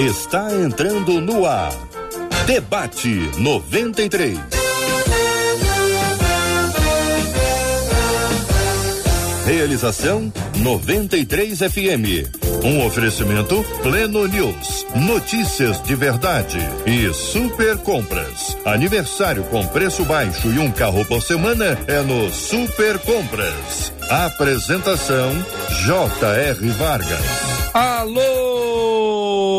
está entrando no ar. Debate 93. Realização 93 FM. Um oferecimento Pleno News. Notícias de verdade e super compras. Aniversário com preço baixo e um carro por semana é no Super Compras. Apresentação J.R. Vargas. Alô,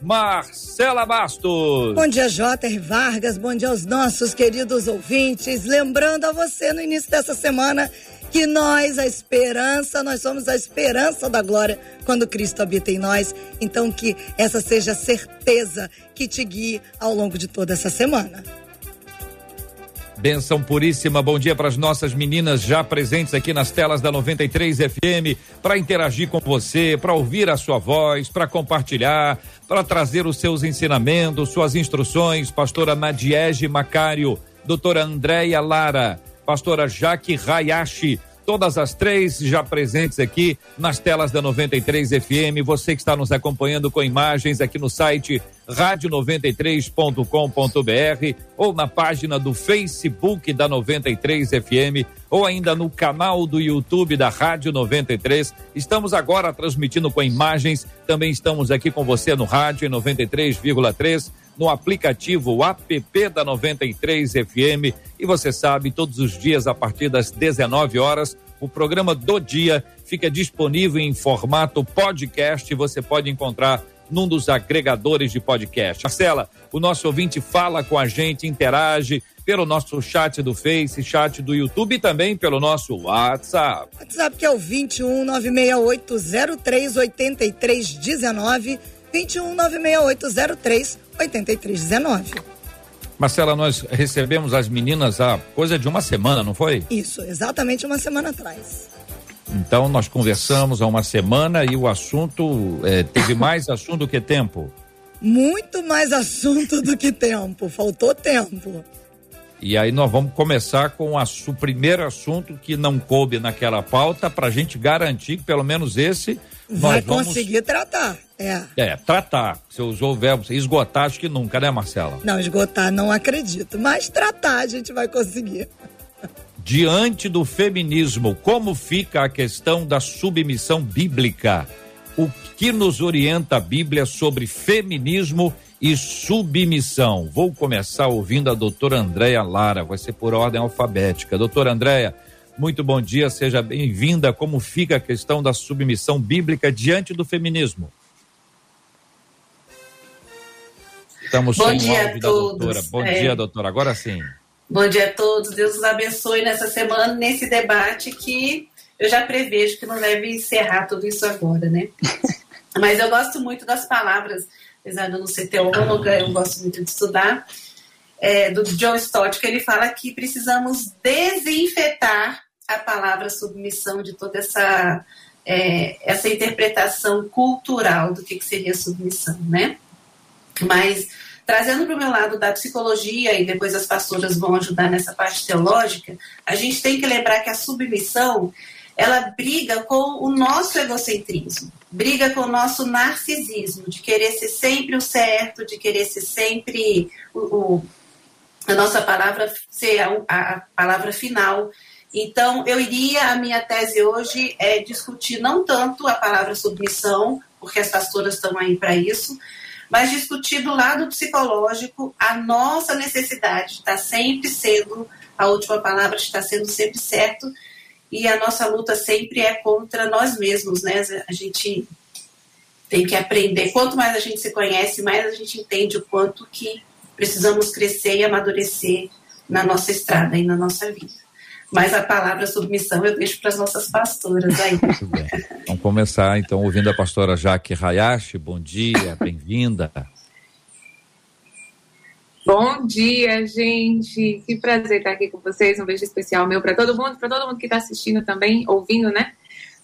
Marcela Bastos. Bom dia, J.R. Vargas. Bom dia aos nossos queridos ouvintes. Lembrando a você no início dessa semana que nós, a esperança, nós somos a esperança da glória quando Cristo habita em nós. Então, que essa seja a certeza que te guie ao longo de toda essa semana. Benção puríssima, bom dia para as nossas meninas já presentes aqui nas telas da 93 FM, para interagir com você, para ouvir a sua voz, para compartilhar, para trazer os seus ensinamentos, suas instruções. Pastora Nadiege Macário, doutora Andréia Lara, pastora Jaque Hayashi, todas as três já presentes aqui nas telas da 93 FM. Você que está nos acompanhando com imagens aqui no site rádio93.com.br ou na página do Facebook da 93 FM ou ainda no canal do YouTube da Rádio 93. Estamos agora transmitindo com imagens, também estamos aqui com você no rádio em 93,3 no aplicativo app da 93 FM e você sabe, todos os dias a partir das 19 horas, o programa do dia fica disponível em formato podcast, você pode encontrar num dos agregadores de podcast. Marcela, o nosso ouvinte fala com a gente, interage pelo nosso chat do Face, chat do YouTube e também pelo nosso WhatsApp. WhatsApp que é o 21 968 03 83 19 21 968 03 8319. Marcela, nós recebemos as meninas há coisa de uma semana, não foi? Isso, exatamente uma semana atrás. Então nós conversamos há uma semana e o assunto é, teve mais assunto do que tempo. Muito mais assunto do que tempo, faltou tempo. E aí nós vamos começar com a, o primeiro assunto que não coube naquela pauta para a gente garantir que pelo menos esse vai vamos... conseguir tratar. É. É, tratar. Você usou o verbo esgotar, acho que nunca, né, Marcela? Não, esgotar não acredito, mas tratar a gente vai conseguir. Diante do feminismo, como fica a questão da submissão bíblica? O que nos orienta a Bíblia sobre feminismo e submissão? Vou começar ouvindo a doutora Andréia Lara, vai ser por ordem alfabética. Doutora Andréia, muito bom dia, seja bem-vinda. Como fica a questão da submissão bíblica diante do feminismo? Estamos Bom dia a todos. doutora. Bom é. dia, doutora. Agora sim. Bom dia a todos. Deus os abençoe nessa semana, nesse debate que eu já prevejo que não deve encerrar tudo isso agora, né? Mas eu gosto muito das palavras, apesar de eu não ser teóloga, eu gosto muito de estudar, é, do John Stott, que ele fala que precisamos desinfetar a palavra submissão de toda essa, é, essa interpretação cultural do que, que seria submissão, né? Mas trazendo para o meu lado da psicologia, e depois as pastoras vão ajudar nessa parte teológica, a gente tem que lembrar que a submissão ela briga com o nosso egocentrismo, briga com o nosso narcisismo, de querer ser sempre o certo, de querer ser sempre o, o a nossa palavra ser a, a, palavra final. Então, eu iria, a minha tese hoje é discutir não tanto a palavra submissão, porque as pastoras estão aí para isso, mas discutir do lado psicológico a nossa necessidade de estar sempre sendo a última palavra, de estar sendo sempre certo, e a nossa luta sempre é contra nós mesmos, né? A gente tem que aprender. Quanto mais a gente se conhece, mais a gente entende o quanto que precisamos crescer e amadurecer na nossa estrada e na nossa vida. Mas a palavra submissão eu deixo para as nossas pastoras aí. Muito bem. Vamos começar então ouvindo a pastora Jaque Hayashi. Bom dia, bem-vinda. Bom dia, gente. Que prazer estar aqui com vocês. Um beijo especial meu para todo mundo, para todo mundo que está assistindo também, ouvindo, né?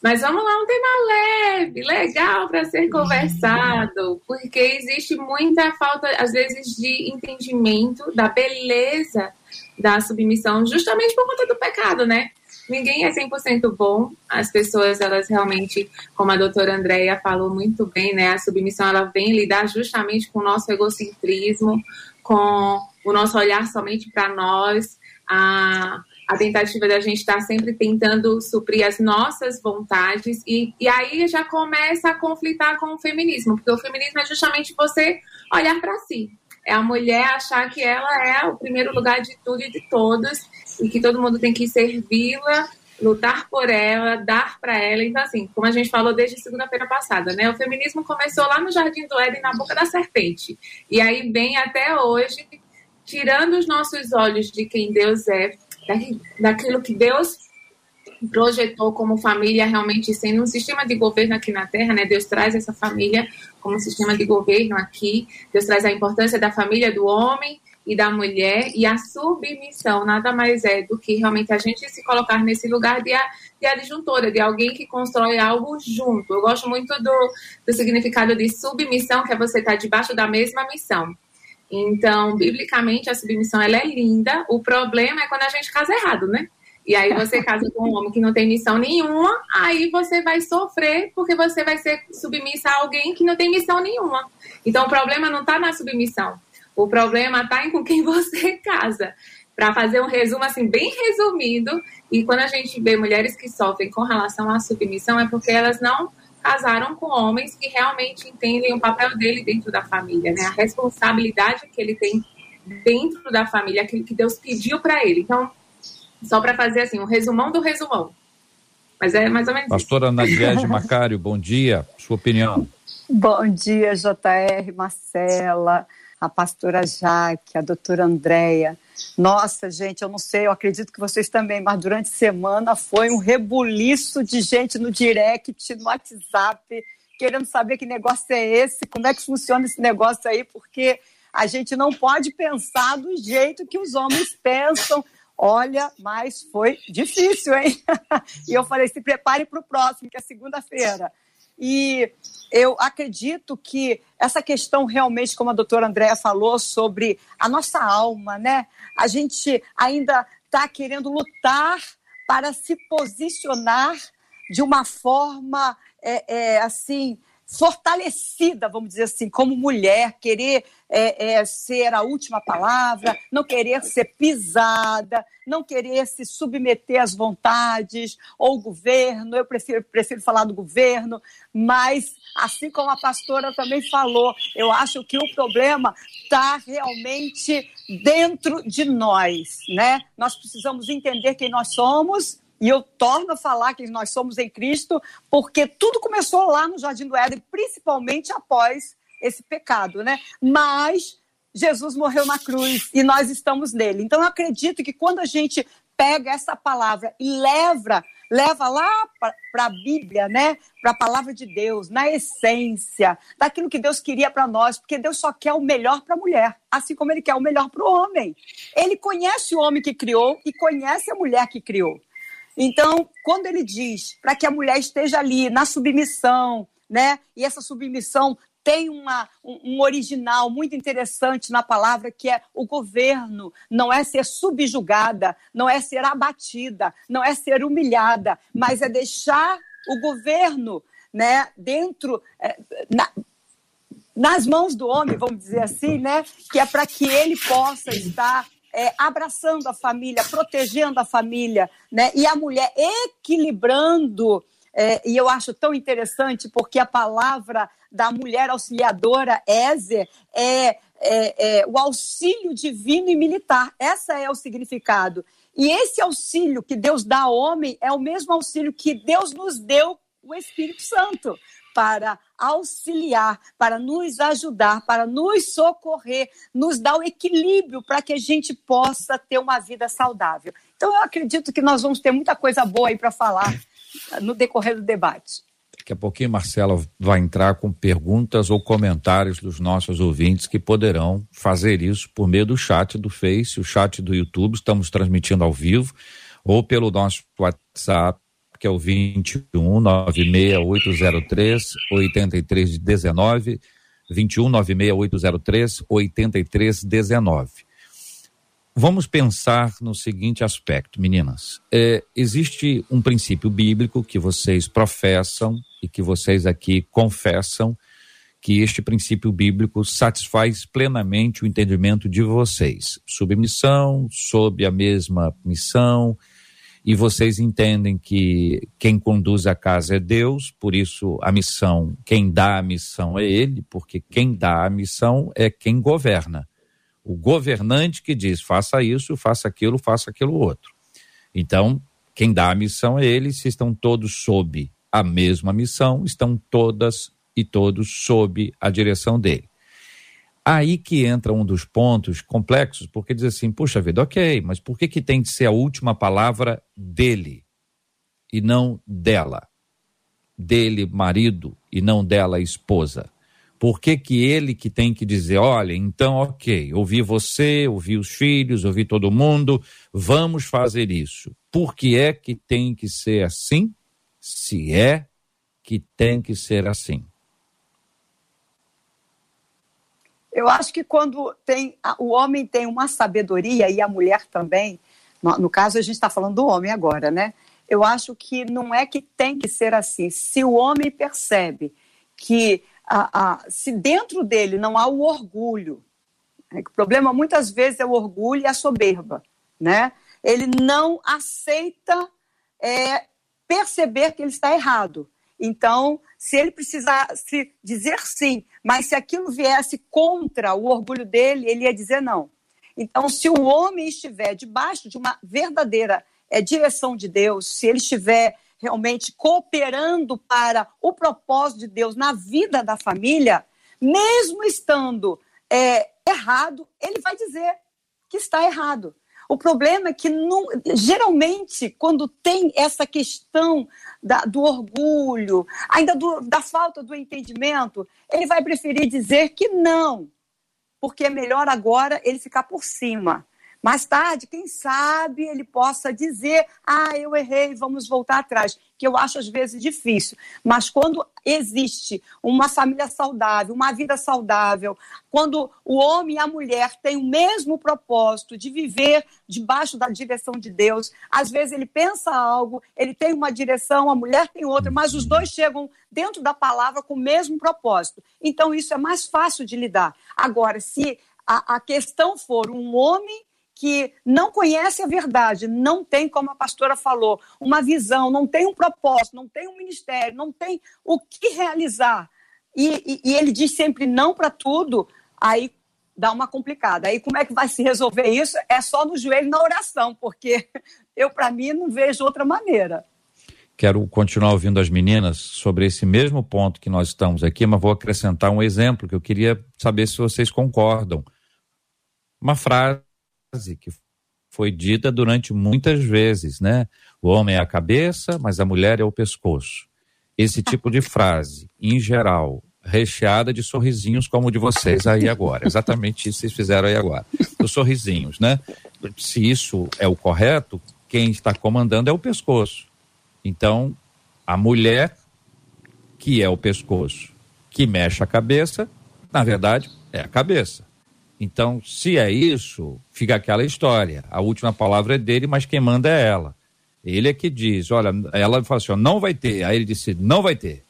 Mas vamos lá, um tema leve, legal para ser conversado, porque existe muita falta, às vezes, de entendimento da beleza da submissão, justamente por conta do pecado, né? Ninguém é 100% bom, as pessoas, elas realmente, como a doutora Andréia falou muito bem, né? A submissão, ela vem lidar justamente com o nosso egocentrismo, com o nosso olhar somente para nós, a a tentativa da gente estar tá sempre tentando suprir as nossas vontades, e, e aí já começa a conflitar com o feminismo, porque o feminismo é justamente você olhar para si. É a mulher achar que ela é o primeiro lugar de tudo e de todos, e que todo mundo tem que servi-la, lutar por ela, dar para ela. Então, assim, como a gente falou desde segunda-feira passada, né? O feminismo começou lá no Jardim do Éden, na boca da serpente. E aí vem até hoje, tirando os nossos olhos de quem Deus é, daquilo que Deus projetou como família realmente sendo um sistema de governo aqui na Terra, né? Deus traz essa família como um sistema de governo aqui. Deus traz a importância da família do homem e da mulher e a submissão nada mais é do que realmente a gente se colocar nesse lugar de, de adjuntora, de alguém que constrói algo junto. Eu gosto muito do, do significado de submissão, que é você estar debaixo da mesma missão. Então, biblicamente, a submissão ela é linda. O problema é quando a gente casa errado, né? E aí você casa com um homem que não tem missão nenhuma, aí você vai sofrer porque você vai ser submissa a alguém que não tem missão nenhuma. Então, o problema não está na submissão. O problema está em com quem você casa. Para fazer um resumo assim bem resumido, e quando a gente vê mulheres que sofrem com relação à submissão é porque elas não casaram com homens que realmente entendem o papel dele dentro da família, né? A responsabilidade que ele tem dentro da família, aquilo que Deus pediu para ele. Então, só para fazer assim, um resumão do resumão. Mas é mais ou menos Pastora Nadiege Macário, bom dia. Sua opinião. Bom dia, JR, Marcela, a pastora Jaque, a doutora Andréia. Nossa, gente, eu não sei, eu acredito que vocês também, mas durante a semana foi um rebuliço de gente no direct, no WhatsApp, querendo saber que negócio é esse, como é que funciona esse negócio aí, porque a gente não pode pensar do jeito que os homens pensam. Olha, mas foi difícil, hein? e eu falei: se prepare para o próximo, que é segunda-feira. E eu acredito que essa questão realmente, como a doutora Andréa falou, sobre a nossa alma, né? A gente ainda está querendo lutar para se posicionar de uma forma é, é, assim fortalecida, vamos dizer assim, como mulher, querer é, é, ser a última palavra, não querer ser pisada, não querer se submeter às vontades ou governo. Eu prefiro, prefiro falar do governo, mas assim como a pastora também falou, eu acho que o problema está realmente dentro de nós, né? Nós precisamos entender quem nós somos e eu torno a falar que nós somos em Cristo, porque tudo começou lá no Jardim do Éden, principalmente após esse pecado, né? Mas Jesus morreu na cruz e nós estamos nele. Então eu acredito que quando a gente pega essa palavra e leva, leva lá para a Bíblia, né? Para a palavra de Deus, na essência daquilo que Deus queria para nós, porque Deus só quer o melhor para a mulher, assim como ele quer o melhor para o homem. Ele conhece o homem que criou e conhece a mulher que criou. Então, quando ele diz para que a mulher esteja ali na submissão, né? E essa submissão tem uma, um, original muito interessante na palavra que é o governo. Não é ser subjugada, não é ser abatida, não é ser humilhada, mas é deixar o governo né, dentro. É, na, nas mãos do homem, vamos dizer assim, né? Que é para que ele possa estar é, abraçando a família, protegendo a família, né? E a mulher equilibrando. É, e eu acho tão interessante porque a palavra da mulher auxiliadora, Ézer, é, é, é o auxílio divino e militar. Essa é o significado. E esse auxílio que Deus dá ao homem é o mesmo auxílio que Deus nos deu o Espírito Santo para auxiliar, para nos ajudar, para nos socorrer, nos dar o equilíbrio para que a gente possa ter uma vida saudável. Então, eu acredito que nós vamos ter muita coisa boa aí para falar no decorrer do debate. Daqui a pouquinho Marcela vai entrar com perguntas ou comentários dos nossos ouvintes que poderão fazer isso por meio do chat do Face, o chat do YouTube, estamos transmitindo ao vivo, ou pelo nosso WhatsApp, que é o 21 96803 8319, 21 96803 8319. Vamos pensar no seguinte aspecto, meninas. É, existe um princípio bíblico que vocês professam e que vocês aqui confessam que este princípio bíblico satisfaz plenamente o entendimento de vocês. Submissão, sob a mesma missão, e vocês entendem que quem conduz a casa é Deus, por isso a missão, quem dá a missão é Ele, porque quem dá a missão é quem governa o governante que diz faça isso, faça aquilo, faça aquilo outro. Então, quem dá a missão é ele, se estão todos sob a mesma missão, estão todas e todos sob a direção dele. Aí que entra um dos pontos complexos, porque diz assim, puxa vida, ok, mas por que, que tem que ser a última palavra dele e não dela? Dele, marido, e não dela, esposa? Por que, que ele que tem que dizer, olha, então ok, ouvi você, ouvi os filhos, ouvi todo mundo, vamos fazer isso. Por que é que tem que ser assim? Se é que tem que ser assim. Eu acho que quando tem o homem tem uma sabedoria e a mulher também, no, no caso a gente está falando do homem agora, né? Eu acho que não é que tem que ser assim. Se o homem percebe que a, a, se dentro dele não há o orgulho, né, o problema muitas vezes é o orgulho e a soberba, né? Ele não aceita é, perceber que ele está errado. Então, se ele precisasse dizer sim, mas se aquilo viesse contra o orgulho dele, ele ia dizer não. Então, se o homem estiver debaixo de uma verdadeira é, direção de Deus, se ele estiver realmente cooperando para o propósito de Deus na vida da família, mesmo estando é, errado, ele vai dizer que está errado. O problema é que, não, geralmente, quando tem essa questão da, do orgulho, ainda do, da falta do entendimento, ele vai preferir dizer que não, porque é melhor agora ele ficar por cima. Mais tarde, quem sabe ele possa dizer: ah, eu errei, vamos voltar atrás, que eu acho às vezes difícil. Mas quando existe uma família saudável, uma vida saudável, quando o homem e a mulher têm o mesmo propósito de viver debaixo da direção de Deus, às vezes ele pensa algo, ele tem uma direção, a mulher tem outra, mas os dois chegam dentro da palavra com o mesmo propósito. Então isso é mais fácil de lidar. Agora, se a, a questão for um homem que não conhece a verdade, não tem, como a pastora falou, uma visão, não tem um propósito, não tem um ministério, não tem o que realizar, e, e, e ele diz sempre não para tudo, aí dá uma complicada. Aí como é que vai se resolver isso? É só no joelho na oração, porque eu, para mim, não vejo outra maneira. Quero continuar ouvindo as meninas sobre esse mesmo ponto que nós estamos aqui, mas vou acrescentar um exemplo que eu queria saber se vocês concordam. Uma frase frase que foi dita durante muitas vezes, né? O homem é a cabeça, mas a mulher é o pescoço. Esse tipo de frase, em geral, recheada de sorrisinhos como o de vocês aí agora. Exatamente isso que vocês fizeram aí agora. Os sorrisinhos, né? Se isso é o correto, quem está comandando é o pescoço. Então, a mulher, que é o pescoço, que mexe a cabeça, na verdade, é a cabeça. Então, se é isso, fica aquela história. A última palavra é dele, mas quem manda é ela. Ele é que diz, olha, ela falou assim, não vai ter. Aí ele disse, não vai ter.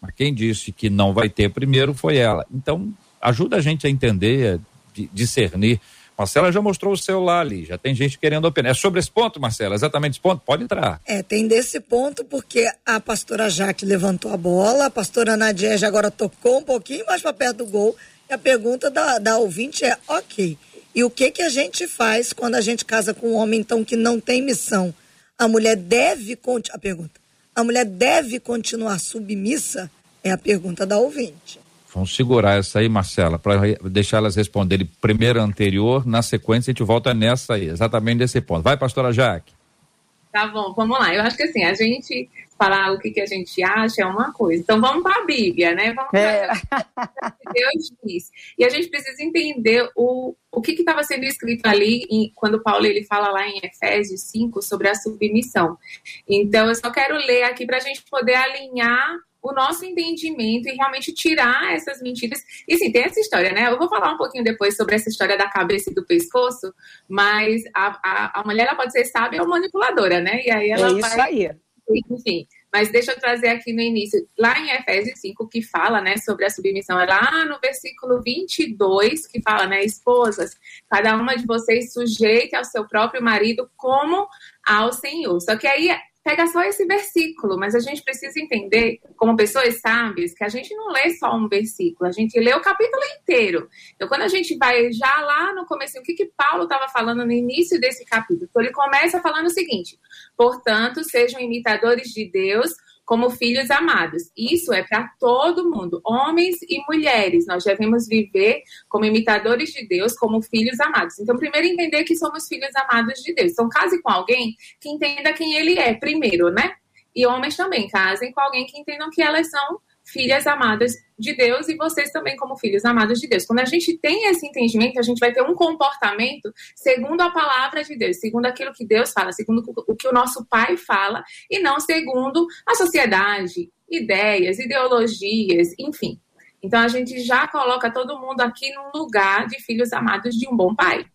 Mas quem disse que não vai ter primeiro foi ela. Então, ajuda a gente a entender, a discernir. Marcela já mostrou o celular ali, já tem gente querendo opinar. É sobre esse ponto, Marcela? Exatamente esse ponto? Pode entrar. É, tem desse ponto, porque a pastora Jaque levantou a bola, a pastora Nadia já agora tocou um pouquinho mais para perto do gol e a pergunta da, da ouvinte é: ok, e o que, que a gente faz quando a gente casa com um homem, então, que não tem missão? A mulher deve. A pergunta: a mulher deve continuar submissa? É a pergunta da ouvinte. Vamos segurar essa aí, Marcela, para deixar elas responderem primeiro anterior, na sequência a gente volta nessa aí, exatamente nesse ponto. Vai, pastora Jaque. Tá bom, vamos lá. Eu acho que assim, a gente falar o que, que a gente acha é uma coisa. Então vamos para a Bíblia, né? Vamos é. Deus diz. E a gente precisa entender o, o que estava sendo escrito ali em, quando Paulo ele fala lá em Efésios 5 sobre a submissão. Então eu só quero ler aqui para a gente poder alinhar o nosso entendimento e realmente tirar essas mentiras. E sim, tem essa história, né? Eu vou falar um pouquinho depois sobre essa história da cabeça e do pescoço, mas a, a, a mulher ela pode ser sábia ou manipuladora, né? E aí ela é isso vai... aí. Enfim, mas deixa eu trazer aqui no início, lá em Efésios 5, que fala, né, sobre a submissão, é lá no versículo 22, que fala, né, esposas, cada uma de vocês sujeite ao seu próprio marido como ao Senhor. Só que aí pega só esse versículo, mas a gente precisa entender, como pessoas sábias, que a gente não lê só um versículo, a gente lê o capítulo inteiro. Então, quando a gente vai já lá no começo, o que, que Paulo estava falando no início desse capítulo? Então, ele começa falando o seguinte: portanto, sejam imitadores de Deus como filhos amados. Isso é para todo mundo, homens e mulheres. Nós devemos viver como imitadores de Deus, como filhos amados. Então, primeiro entender que somos filhos amados de Deus. Então, case com alguém que entenda quem ele é, primeiro, né? E homens também, casem com alguém que entendam que elas são filhas amadas de Deus e vocês também como filhos amados de Deus. Quando a gente tem esse entendimento, a gente vai ter um comportamento segundo a palavra de Deus, segundo aquilo que Deus fala, segundo o que o nosso Pai fala e não segundo a sociedade, ideias, ideologias, enfim. Então a gente já coloca todo mundo aqui num lugar de filhos amados de um bom pai.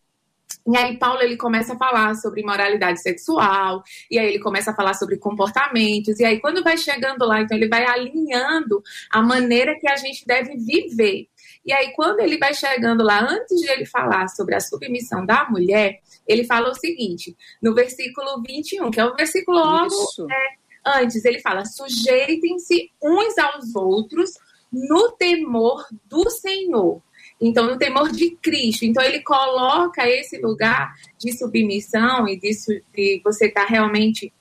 E aí Paulo ele começa a falar sobre moralidade sexual, e aí ele começa a falar sobre comportamentos, e aí quando vai chegando lá, então ele vai alinhando a maneira que a gente deve viver. E aí quando ele vai chegando lá, antes de ele falar sobre a submissão da mulher, ele fala o seguinte, no versículo 21, que é o versículo logo é, antes, ele fala: "Sujeitem-se uns aos outros no temor do Senhor". Então, no temor de Cristo. Então, ele coloca esse lugar de submissão e de, de você estar tá realmente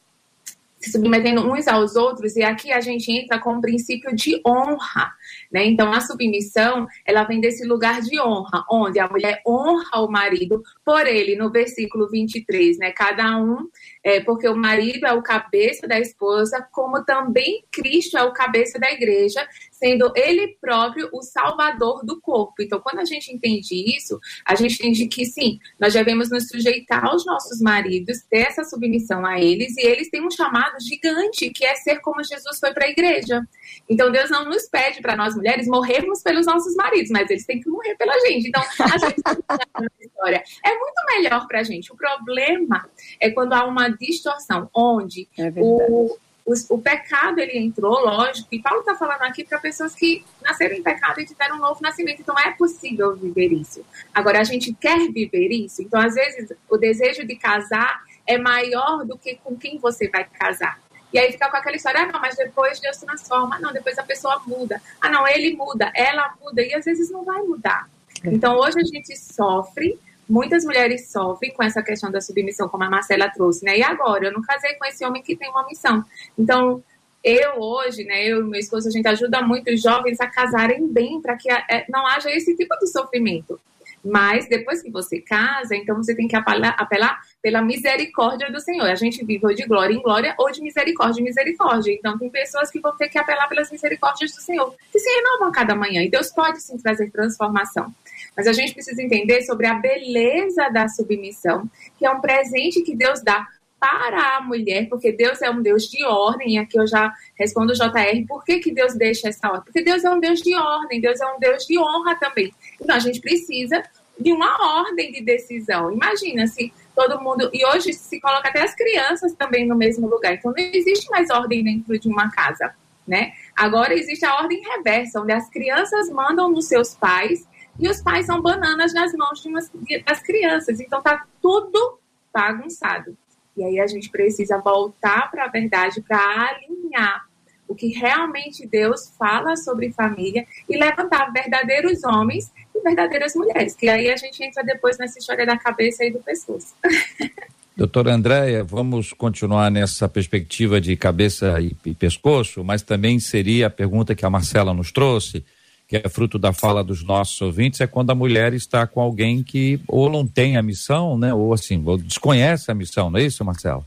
se submetendo uns aos outros, e aqui a gente entra com o princípio de honra, né? Então, a submissão, ela vem desse lugar de honra, onde a mulher honra o marido por ele, no versículo 23, né? Cada um, é, porque o marido é o cabeça da esposa, como também Cristo é o cabeça da igreja, sendo ele próprio o salvador do corpo. Então, quando a gente entende isso, a gente entende que sim, nós devemos nos sujeitar aos nossos maridos, ter essa submissão a eles, e eles têm um chamado gigante, que é ser como Jesus foi para a igreja. Então, Deus não nos pede para nós mulheres morrermos pelos nossos maridos, mas eles têm que morrer pela gente. Então, a gente história é muito melhor para a gente. O problema é quando há uma distorção, onde é o o, pecado ele entrou, lógico, e Paulo está falando aqui para pessoas que nasceram em pecado e tiveram um novo nascimento, então é possível viver isso. Agora, a gente quer viver isso, então às vezes o desejo de casar é maior do que com quem você vai casar. E aí fica com aquela história, ah, não, mas depois Deus transforma, ah, não, depois a pessoa muda, ah, não, ele muda, ela muda, e às vezes não vai mudar. É. Então hoje a gente sofre muitas mulheres sofrem com essa questão da submissão, como a Marcela trouxe, né? E agora, eu não casei com esse homem que tem uma missão. Então, eu hoje, né, eu e meu esposo, a gente ajuda muito os jovens a casarem bem para que é, não haja esse tipo de sofrimento. Mas depois que você casa, então você tem que apelar, apelar, pela misericórdia do Senhor. A gente vive ou de glória em glória ou de misericórdia em misericórdia. Então tem pessoas que vão ter que apelar pelas misericórdias do Senhor, que se renovam cada manhã. E Deus pode sim trazer transformação. Mas a gente precisa entender sobre a beleza da submissão, que é um presente que Deus dá para a mulher, porque Deus é um Deus de ordem, e aqui eu já respondo o JR, por que, que Deus deixa essa ordem? Porque Deus é um Deus de ordem, Deus é um Deus de honra também. Então a gente precisa de uma ordem de decisão. Imagina se todo mundo. E hoje se coloca até as crianças também no mesmo lugar. Então não existe mais ordem dentro de uma casa. Né? Agora existe a ordem reversa, onde as crianças mandam nos seus pais e os pais são bananas nas mãos de umas, das crianças. Então tá tudo bagunçado. E aí a gente precisa voltar para a verdade para alinhar o que realmente Deus fala sobre família e levantar verdadeiros homens e verdadeiras mulheres. Que aí a gente entra depois nessa história da cabeça e do pescoço. Doutora Andréia, vamos continuar nessa perspectiva de cabeça e, e pescoço, mas também seria a pergunta que a Marcela nos trouxe que é fruto da fala dos nossos ouvintes, é quando a mulher está com alguém que ou não tem a missão, né, ou assim, ou desconhece a missão, não é isso, Marcelo?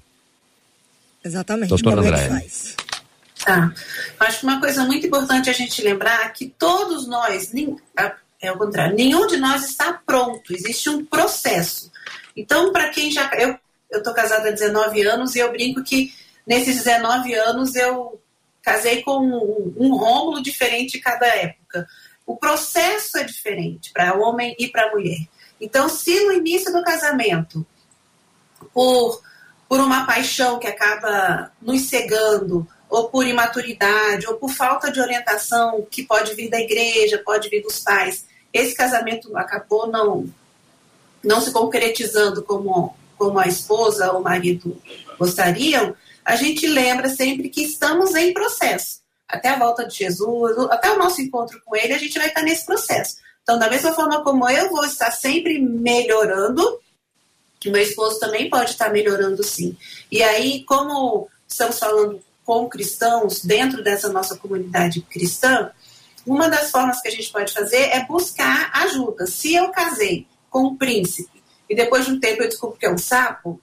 Exatamente. Doutora André. é faz? Tá. Acho que uma coisa muito importante a gente lembrar é que todos nós, é o contrário, nenhum de nós está pronto, existe um processo. Então, para quem já. Eu estou casada há 19 anos e eu brinco que nesses 19 anos eu casei com um, um rômulo diferente cada época. O processo é diferente para homem e para mulher. Então, se no início do casamento, por, por uma paixão que acaba nos cegando, ou por imaturidade, ou por falta de orientação que pode vir da igreja, pode vir dos pais, esse casamento acabou não, não se concretizando como, como a esposa ou o marido gostariam, a gente lembra sempre que estamos em processo. Até a volta de Jesus, até o nosso encontro com Ele, a gente vai estar nesse processo. Então, da mesma forma como eu vou estar sempre melhorando, meu esposo também pode estar melhorando sim. E aí, como estamos falando com cristãos dentro dessa nossa comunidade cristã, uma das formas que a gente pode fazer é buscar ajuda. Se eu casei com um príncipe e depois de um tempo eu descubro que é um sapo,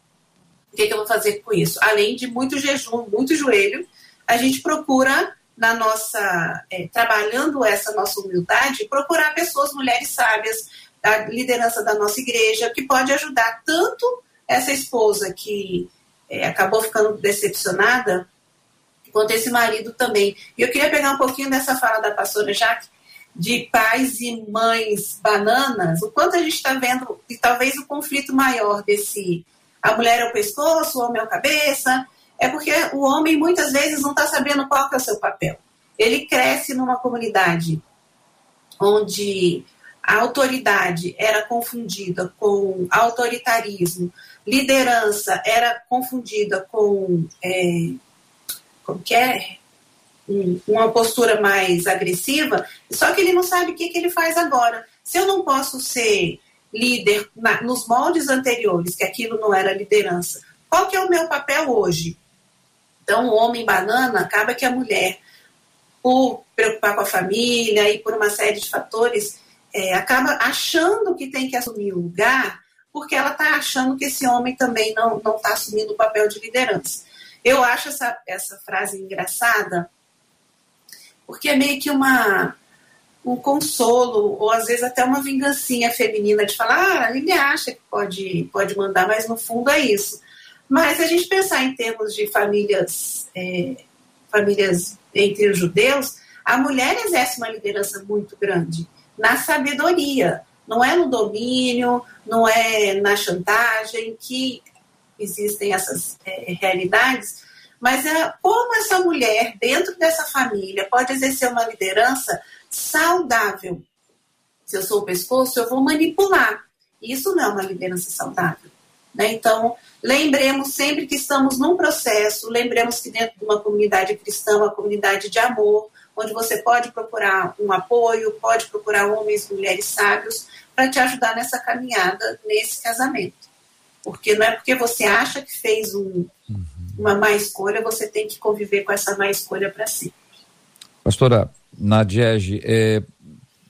o que, que eu vou fazer com isso? Além de muito jejum, muito joelho, a gente procura na nossa é, trabalhando essa nossa humildade, procurar pessoas, mulheres sábias, da liderança da nossa igreja, que pode ajudar tanto essa esposa que é, acabou ficando decepcionada quanto esse marido também. E eu queria pegar um pouquinho dessa fala da pastora Jaque, de pais e mães bananas, o quanto a gente está vendo, e talvez o conflito maior desse a mulher é o pescoço, o homem é a cabeça, é porque o homem muitas vezes não está sabendo qual é o seu papel. Ele cresce numa comunidade onde a autoridade era confundida com autoritarismo, liderança era confundida com é, que é? uma postura mais agressiva, só que ele não sabe o que, que ele faz agora. Se eu não posso ser líder na, nos moldes anteriores, que aquilo não era liderança, qual que é o meu papel hoje? Então, o homem banana acaba que a mulher, por preocupar com a família e por uma série de fatores, é, acaba achando que tem que assumir o lugar, porque ela está achando que esse homem também não está assumindo o papel de liderança. Eu acho essa, essa frase engraçada, porque é meio que uma um consolo, ou às vezes até uma vingancinha feminina de falar, ah, ele acha que pode, pode mandar, mas no fundo é isso. Mas se a gente pensar em termos de famílias, é, famílias entre os judeus, a mulher exerce uma liderança muito grande na sabedoria, não é no domínio, não é na chantagem que existem essas é, realidades, mas é como essa mulher, dentro dessa família, pode exercer uma liderança saudável. Se eu sou o pescoço, eu vou manipular. Isso não é uma liderança saudável. Né? Então, lembremos sempre que estamos num processo, lembremos que dentro de uma comunidade cristã, uma comunidade de amor, onde você pode procurar um apoio, pode procurar homens e mulheres sábios para te ajudar nessa caminhada, nesse casamento. Porque não é porque você acha que fez um, uhum. uma má escolha, você tem que conviver com essa má escolha para si. Pastora Nadiege, é,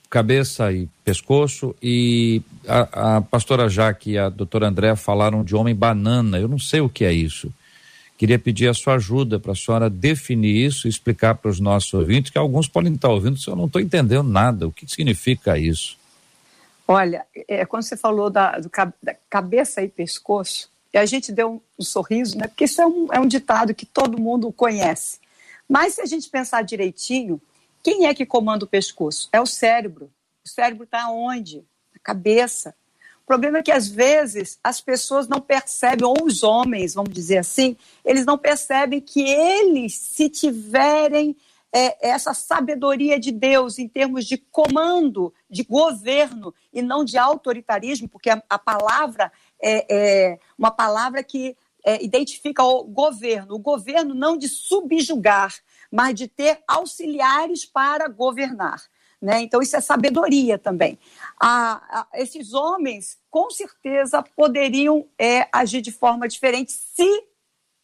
cabeça e pescoço, e a, a pastora Jaque e a doutora André falaram de homem banana. Eu não sei o que é isso. Queria pedir a sua ajuda para a senhora definir isso e explicar para os nossos ouvintes, que alguns podem estar ouvindo, se eu não estou entendendo nada. O que significa isso? Olha, é, quando você falou da, do, da cabeça e pescoço, e a gente deu um, um sorriso, né? Porque isso é um, é um ditado que todo mundo conhece. Mas se a gente pensar direitinho, quem é que comanda o pescoço? É o cérebro. O cérebro está onde? Na cabeça. O problema é que às vezes as pessoas não percebem, ou os homens, vamos dizer assim, eles não percebem que eles, se tiverem é, essa sabedoria de Deus em termos de comando, de governo e não de autoritarismo, porque a, a palavra é, é, uma palavra que é, identifica o governo. O governo não de subjugar, mas de ter auxiliares para governar. Né? Então, isso é sabedoria também. A, a, esses homens, com certeza, poderiam é, agir de forma diferente se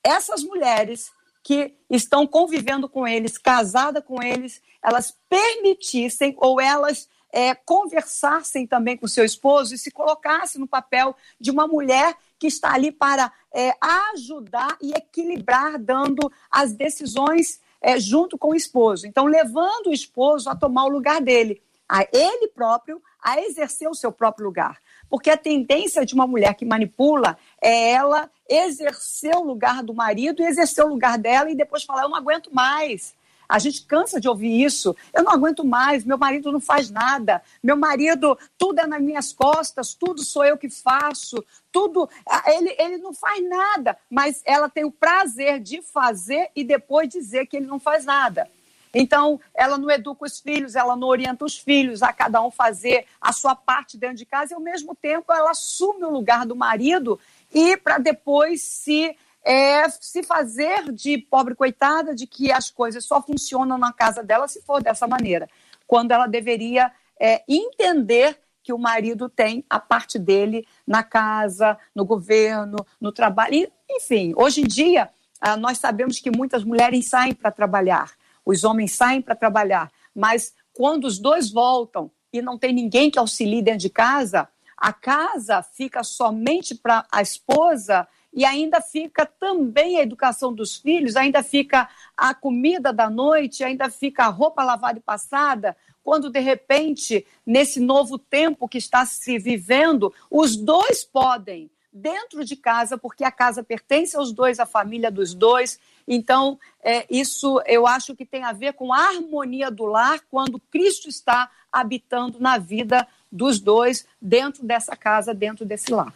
essas mulheres que estão convivendo com eles, casada com eles, elas permitissem ou elas é, conversassem também com seu esposo e se colocassem no papel de uma mulher que está ali para é, ajudar e equilibrar, dando as decisões é, junto com o esposo. Então, levando o esposo a tomar o lugar dele, a ele próprio a exercer o seu próprio lugar. Porque a tendência de uma mulher que manipula é ela exercer o lugar do marido e exercer o lugar dela e depois falar: eu não aguento mais. A gente cansa de ouvir isso. Eu não aguento mais, meu marido não faz nada. Meu marido, tudo é nas minhas costas, tudo sou eu que faço, tudo. Ele, ele não faz nada, mas ela tem o prazer de fazer e depois dizer que ele não faz nada. Então, ela não educa os filhos, ela não orienta os filhos a cada um fazer a sua parte dentro de casa e, ao mesmo tempo, ela assume o lugar do marido e para depois se é se fazer de pobre coitada de que as coisas só funcionam na casa dela se for dessa maneira, quando ela deveria é, entender que o marido tem a parte dele na casa, no governo, no trabalho. E, enfim, hoje em dia, ah, nós sabemos que muitas mulheres saem para trabalhar, os homens saem para trabalhar, mas quando os dois voltam e não tem ninguém que auxilie dentro de casa, a casa fica somente para a esposa e ainda fica também a educação dos filhos, ainda fica a comida da noite, ainda fica a roupa lavada e passada, quando de repente, nesse novo tempo que está se vivendo, os dois podem dentro de casa, porque a casa pertence aos dois, a família dos dois. Então, é, isso eu acho que tem a ver com a harmonia do lar, quando Cristo está habitando na vida dos dois, dentro dessa casa, dentro desse lar.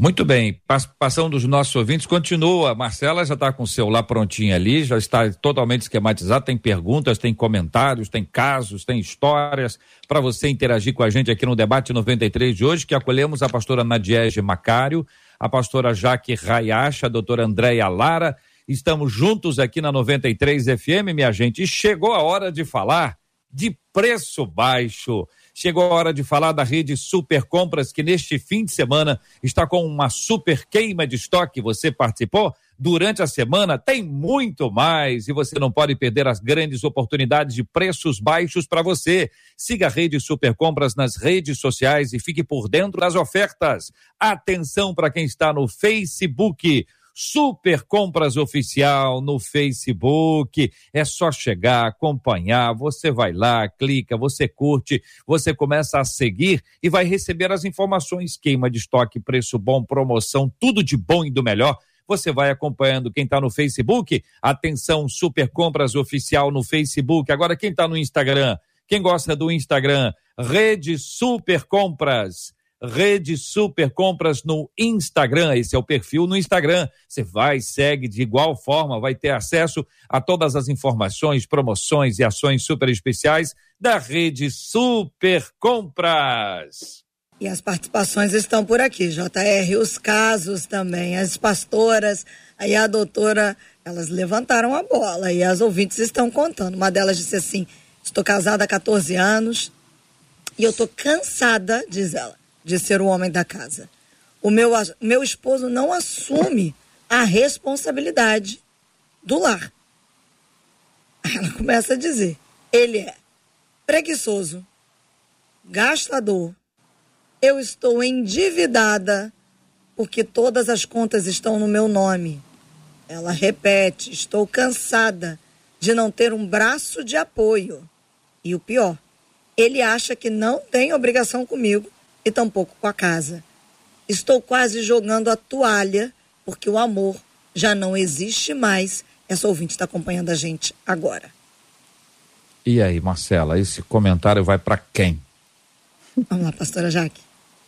Muito bem, participação dos nossos ouvintes continua. Marcela já está com o celular prontinho ali, já está totalmente esquematizado. Tem perguntas, tem comentários, tem casos, tem histórias para você interagir com a gente aqui no debate 93 de hoje, que acolhemos a pastora Nadiege Macário, a pastora Jaque Rayacha, a doutora Andréia Lara. Estamos juntos aqui na 93 FM, minha gente, e chegou a hora de falar de preço baixo. Chegou a hora de falar da rede Super Compras, que neste fim de semana está com uma super queima de estoque. Você participou? Durante a semana tem muito mais e você não pode perder as grandes oportunidades de preços baixos para você. Siga a rede Super Compras nas redes sociais e fique por dentro das ofertas. Atenção para quem está no Facebook. Super Compras Oficial no Facebook. É só chegar, acompanhar. Você vai lá, clica, você curte, você começa a seguir e vai receber as informações: queima de estoque, preço bom, promoção, tudo de bom e do melhor. Você vai acompanhando quem está no Facebook. Atenção, Super Compras Oficial no Facebook. Agora, quem está no Instagram? Quem gosta do Instagram? Rede Super Compras. Rede Super Compras no Instagram. Esse é o perfil no Instagram. Você vai, segue de igual forma, vai ter acesso a todas as informações, promoções e ações super especiais da Rede Super Compras. E as participações estão por aqui, JR, os casos também, as pastoras, aí a doutora, elas levantaram a bola e as ouvintes estão contando. Uma delas disse assim: Estou casada há 14 anos e eu estou cansada, diz ela, de ser o homem da casa. O meu, meu esposo não assume a responsabilidade do lar. Ela começa a dizer: ele é preguiçoso, gastador, eu estou endividada porque todas as contas estão no meu nome. Ela repete: estou cansada de não ter um braço de apoio. E o pior, ele acha que não tem obrigação comigo e tampouco com a casa. Estou quase jogando a toalha, porque o amor já não existe mais. Essa ouvinte está acompanhando a gente agora. E aí, Marcela, esse comentário vai para quem? Vamos lá, pastora Jaque.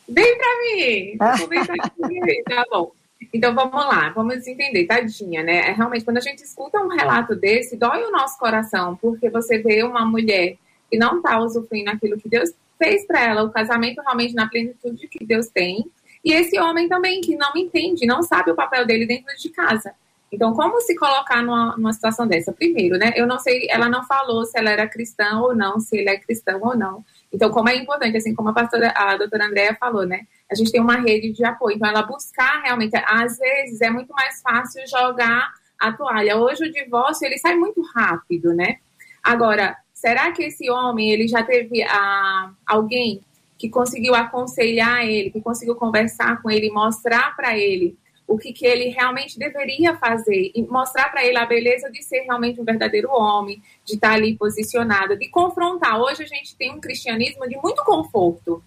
Vem para mim! tá bom. Então vamos lá, vamos entender, tadinha, né? É realmente, quando a gente escuta um relato desse, dói o nosso coração, porque você vê uma mulher que não está usufruindo aquilo que Deus fez para ela o casamento realmente na plenitude que Deus tem. E esse homem também que não entende, não sabe o papel dele dentro de casa. Então, como se colocar numa, numa situação dessa? Primeiro, né? Eu não sei, ela não falou se ela era cristã ou não, se ele é cristão ou não. Então, como é importante, assim como a pastora, a doutora Andréa falou, né? A gente tem uma rede de apoio. Então, ela buscar realmente, às vezes é muito mais fácil jogar a toalha. Hoje o divórcio ele sai muito rápido, né? Agora, será que esse homem ele já teve ah, alguém que conseguiu aconselhar ele, que conseguiu conversar com ele, mostrar para ele o que, que ele realmente deveria fazer e mostrar para ele a beleza de ser realmente um verdadeiro homem, de estar ali posicionado, de confrontar. Hoje a gente tem um cristianismo de muito conforto,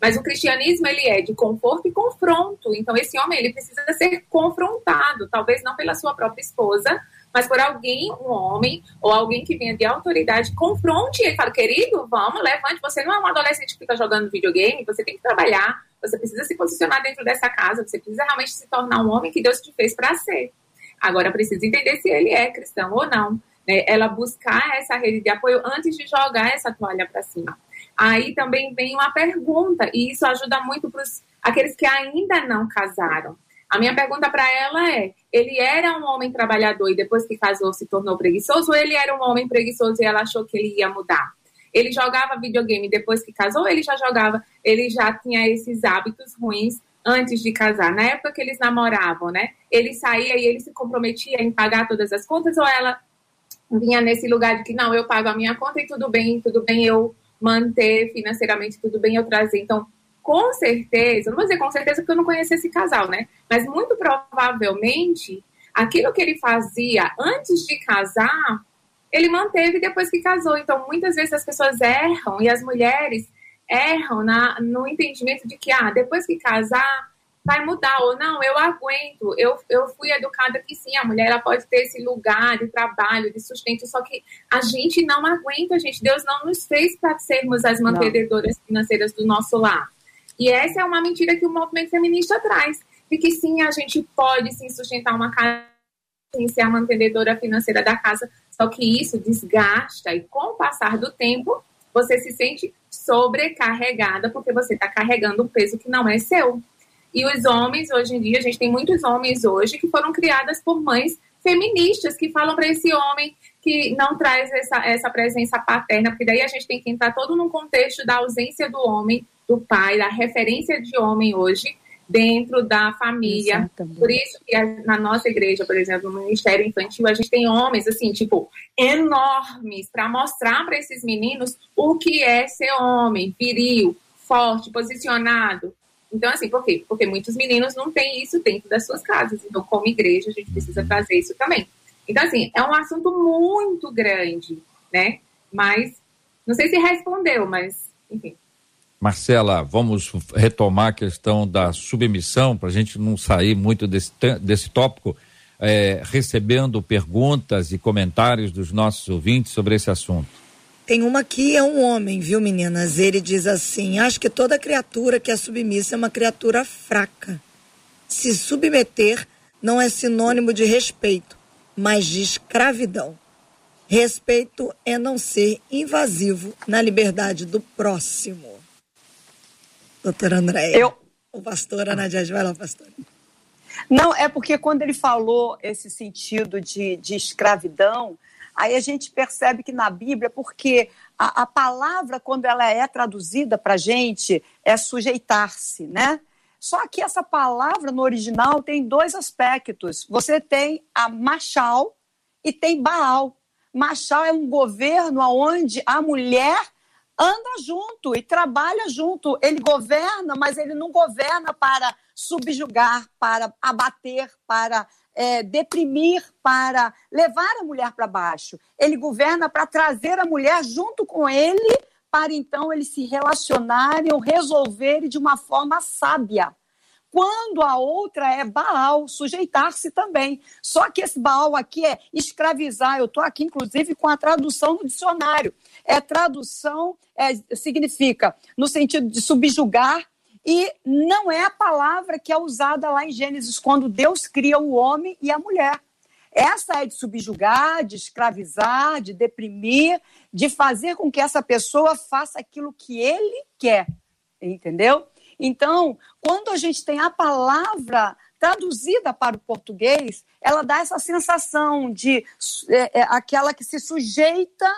mas o cristianismo ele é de conforto e confronto. Então esse homem ele precisa ser confrontado, talvez não pela sua própria esposa, mas por alguém, um homem ou alguém que venha de autoridade, confronte ele, fala, querido, vamos, levante, você não é um adolescente que fica jogando videogame, você tem que trabalhar, você precisa se posicionar dentro dessa casa, você precisa realmente se tornar um homem que Deus te fez para ser. Agora precisa entender se ele é cristão ou não. Né? Ela buscar essa rede de apoio antes de jogar essa toalha para cima. Aí também vem uma pergunta, e isso ajuda muito para aqueles que ainda não casaram. A minha pergunta para ela é: ele era um homem trabalhador e depois que casou se tornou preguiçoso, ou ele era um homem preguiçoso e ela achou que ele ia mudar? Ele jogava videogame depois que casou, ou ele já jogava, ele já tinha esses hábitos ruins antes de casar. Na época que eles namoravam, né? Ele saía e ele se comprometia em pagar todas as contas, ou ela vinha nesse lugar de que não, eu pago a minha conta e tudo bem, tudo bem eu manter financeiramente, tudo bem eu trazer. Então, com certeza, não vou dizer com certeza porque eu não conheço esse casal, né? Mas muito provavelmente, aquilo que ele fazia antes de casar, ele manteve depois que casou. Então, muitas vezes as pessoas erram e as mulheres erram na, no entendimento de que, ah, depois que casar, vai mudar ou não, eu aguento. Eu, eu fui educada que sim, a mulher ela pode ter esse lugar de trabalho, de sustento, só que a gente não aguenta, gente. Deus não nos fez para sermos as mantenedoras financeiras do nosso lar. E essa é uma mentira que o movimento feminista traz. De que sim, a gente pode sim sustentar uma casa, ser a mantenedora financeira da casa, só que isso desgasta e com o passar do tempo, você se sente sobrecarregada porque você está carregando um peso que não é seu. E os homens, hoje em dia, a gente tem muitos homens hoje que foram criadas por mães feministas que falam para esse homem que não traz essa, essa presença paterna, porque daí a gente tem que entrar todo no contexto da ausência do homem do pai, da referência de homem hoje dentro da família. Exatamente. Por isso que na nossa igreja, por exemplo, no Ministério Infantil, a gente tem homens assim, tipo, enormes para mostrar para esses meninos o que é ser homem, viril, forte, posicionado. Então, assim, por quê? Porque muitos meninos não têm isso dentro das suas casas. Então, como igreja, a gente precisa trazer isso também. Então, assim, é um assunto muito grande, né? Mas, não sei se respondeu, mas, enfim. Marcela, vamos retomar a questão da submissão, para a gente não sair muito desse, desse tópico, é, recebendo perguntas e comentários dos nossos ouvintes sobre esse assunto. Tem uma que é um homem, viu, meninas? Ele diz assim: acho que toda criatura que é submissa é uma criatura fraca. Se submeter não é sinônimo de respeito, mas de escravidão. Respeito é não ser invasivo na liberdade do próximo doutora Andréia. Eu... O pastor Ana Dias, vai lá, pastora. Não, é porque quando ele falou esse sentido de, de escravidão, aí a gente percebe que na Bíblia, porque a, a palavra, quando ela é traduzida para a gente, é sujeitar-se, né? Só que essa palavra no original tem dois aspectos. Você tem a Machal e tem Baal. Machal é um governo onde a mulher anda junto e trabalha junto. Ele governa, mas ele não governa para subjugar, para abater, para é, deprimir, para levar a mulher para baixo. Ele governa para trazer a mulher junto com ele, para então eles se relacionarem ou resolverem de uma forma sábia quando a outra é Baal, sujeitar-se também. Só que esse Baal aqui é escravizar. Eu estou aqui, inclusive, com a tradução no dicionário. É tradução, é, significa no sentido de subjugar, e não é a palavra que é usada lá em Gênesis, quando Deus cria o homem e a mulher. Essa é de subjugar, de escravizar, de deprimir, de fazer com que essa pessoa faça aquilo que ele quer. Entendeu? Então, quando a gente tem a palavra traduzida para o português, ela dá essa sensação de é, é, aquela que se sujeita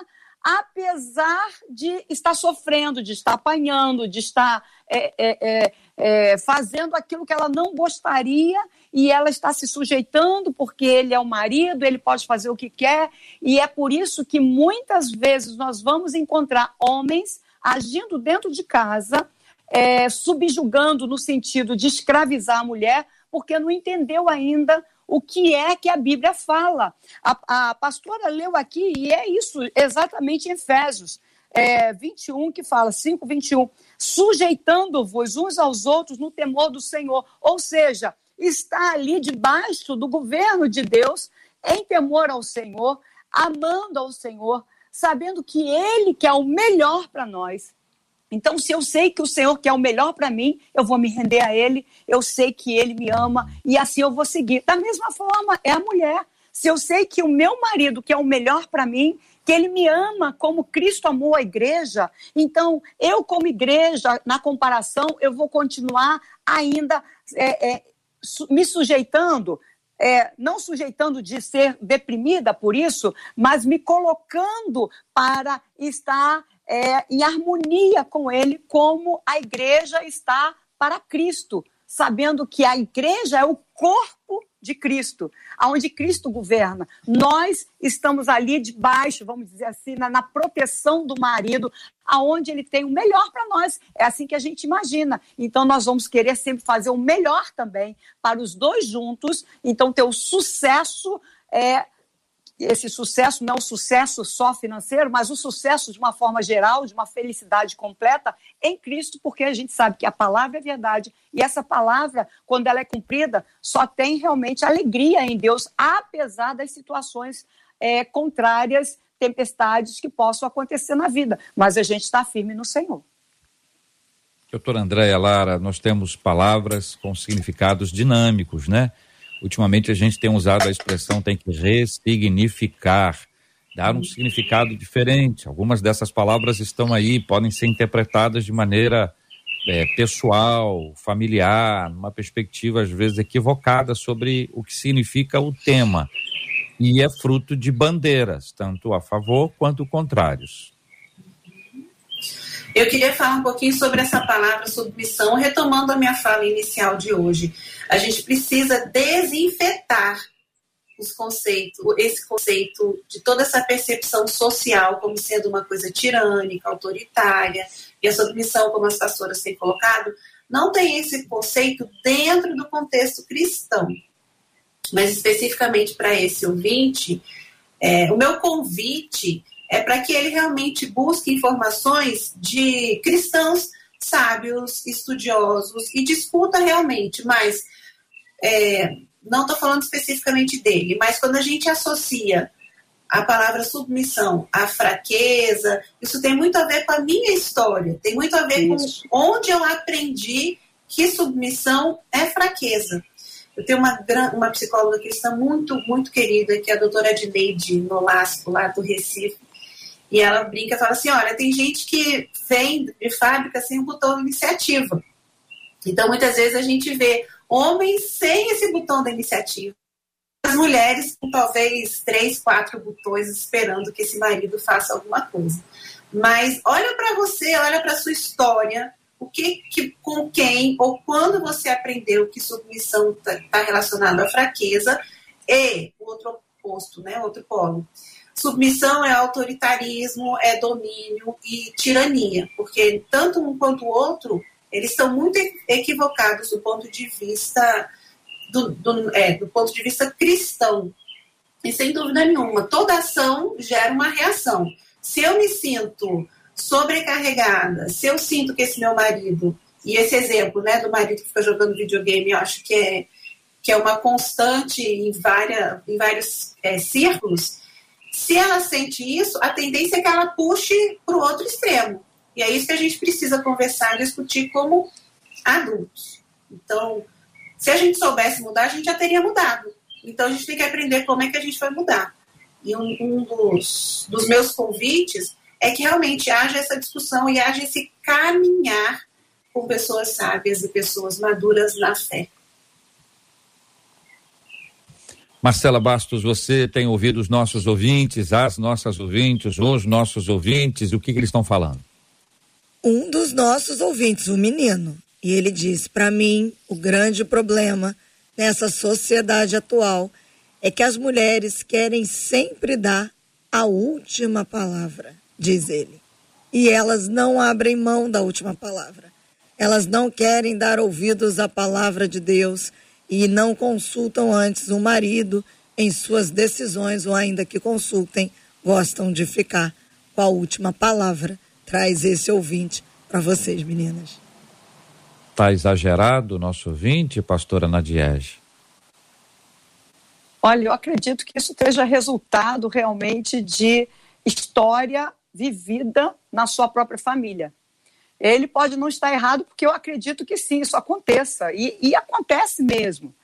apesar de estar sofrendo, de estar apanhando, de estar é, é, é, é fazendo aquilo que ela não gostaria e ela está se sujeitando porque ele é o marido, ele pode fazer o que quer, e é por isso que muitas vezes nós vamos encontrar homens agindo dentro de casa é, subjugando no sentido de escravizar a mulher, porque não entendeu ainda o que é que a Bíblia fala. A, a pastora leu aqui, e é isso, exatamente em Efésios é, 21, que fala, 5, 21, sujeitando-vos uns aos outros no temor do Senhor. Ou seja, está ali debaixo do governo de Deus, em temor ao Senhor, amando ao Senhor, sabendo que Ele quer o melhor para nós. Então, se eu sei que o Senhor quer o melhor para mim, eu vou me render a Ele, eu sei que Ele me ama e assim eu vou seguir. Da mesma forma, é a mulher. Se eu sei que o meu marido quer o melhor para mim, que ele me ama como Cristo amou a igreja, então eu, como igreja, na comparação, eu vou continuar ainda é, é, me sujeitando é, não sujeitando de ser deprimida por isso, mas me colocando para estar é, em harmonia com Ele, como a igreja está para Cristo, sabendo que a igreja é o corpo de Cristo, aonde Cristo governa. Nós estamos ali debaixo, vamos dizer assim, na, na proteção do marido, aonde ele tem o melhor para nós. É assim que a gente imagina. Então nós vamos querer sempre fazer o melhor também para os dois juntos. Então ter o sucesso é esse sucesso não é um sucesso só financeiro, mas o sucesso de uma forma geral, de uma felicidade completa em Cristo, porque a gente sabe que a palavra é verdade e essa palavra, quando ela é cumprida, só tem realmente alegria em Deus, apesar das situações é, contrárias, tempestades que possam acontecer na vida. Mas a gente está firme no Senhor. Doutora Andréia Lara, nós temos palavras com significados dinâmicos, né? Ultimamente a gente tem usado a expressão tem que ressignificar, dar um significado diferente. Algumas dessas palavras estão aí, podem ser interpretadas de maneira é, pessoal, familiar, numa perspectiva às vezes equivocada sobre o que significa o tema. E é fruto de bandeiras, tanto a favor quanto contrários. Eu queria falar um pouquinho sobre essa palavra submissão, retomando a minha fala inicial de hoje. A gente precisa desinfetar os conceitos, esse conceito de toda essa percepção social como sendo uma coisa tirânica, autoritária, e a submissão, como as pastoras têm colocado, não tem esse conceito dentro do contexto cristão. Mas especificamente para esse ouvinte, é, o meu convite é para que ele realmente busque informações de cristãos sábios, estudiosos e discuta realmente, mas é, não estou falando especificamente dele, mas quando a gente associa a palavra submissão à fraqueza, isso tem muito a ver com a minha história, tem muito a ver isso. com onde eu aprendi que submissão é fraqueza. Eu tenho uma, uma psicóloga cristã muito, muito querida, que é a doutora Edneide Nolasco, lá do Recife, e ela brinca e fala assim: olha, tem gente que vem de fábrica sem o botão de iniciativa. Então, muitas vezes a gente vê homens sem esse botão da iniciativa. As mulheres com talvez três, quatro botões esperando que esse marido faça alguma coisa. Mas olha para você, olha para sua história, o que, que, com quem ou quando você aprendeu que submissão está tá relacionada à fraqueza e o outro oposto, né, outro polo. Submissão é autoritarismo, é domínio e tirania, porque tanto um quanto o outro, eles estão muito equivocados do ponto de vista do, do, é, do ponto de vista cristão. E sem dúvida nenhuma, toda ação gera uma reação. Se eu me sinto sobrecarregada, se eu sinto que esse meu marido, e esse exemplo né, do marido que fica jogando videogame, eu acho que é, que é uma constante em, várias, em vários é, círculos, se ela sente isso, a tendência é que ela puxe para o outro extremo. E é isso que a gente precisa conversar e discutir como adultos. Então, se a gente soubesse mudar, a gente já teria mudado. Então, a gente tem que aprender como é que a gente vai mudar. E um, um dos, dos meus convites é que realmente haja essa discussão e haja esse caminhar com pessoas sábias e pessoas maduras na fé. Marcela Bastos, você tem ouvido os nossos ouvintes, as nossas ouvintes, os nossos ouvintes, o que, que eles estão falando? Um dos nossos ouvintes, o um menino, e ele diz: para mim, o grande problema nessa sociedade atual é que as mulheres querem sempre dar a última palavra, diz ele. E elas não abrem mão da última palavra. Elas não querem dar ouvidos à palavra de Deus e não consultam antes o marido em suas decisões, ou ainda que consultem, gostam de ficar com a última palavra. Traz esse ouvinte para vocês, meninas. Está exagerado o nosso ouvinte, pastora Nadiege? Olha, eu acredito que isso esteja resultado realmente de história vivida na sua própria família. Ele pode não estar errado, porque eu acredito que sim, isso aconteça. E, e acontece mesmo.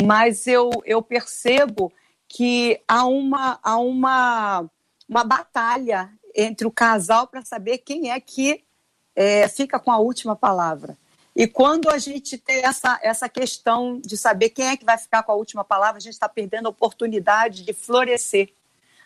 Mas eu, eu percebo que há uma, há uma, uma batalha entre o casal para saber quem é que é, fica com a última palavra. E quando a gente tem essa, essa questão de saber quem é que vai ficar com a última palavra, a gente está perdendo a oportunidade de florescer.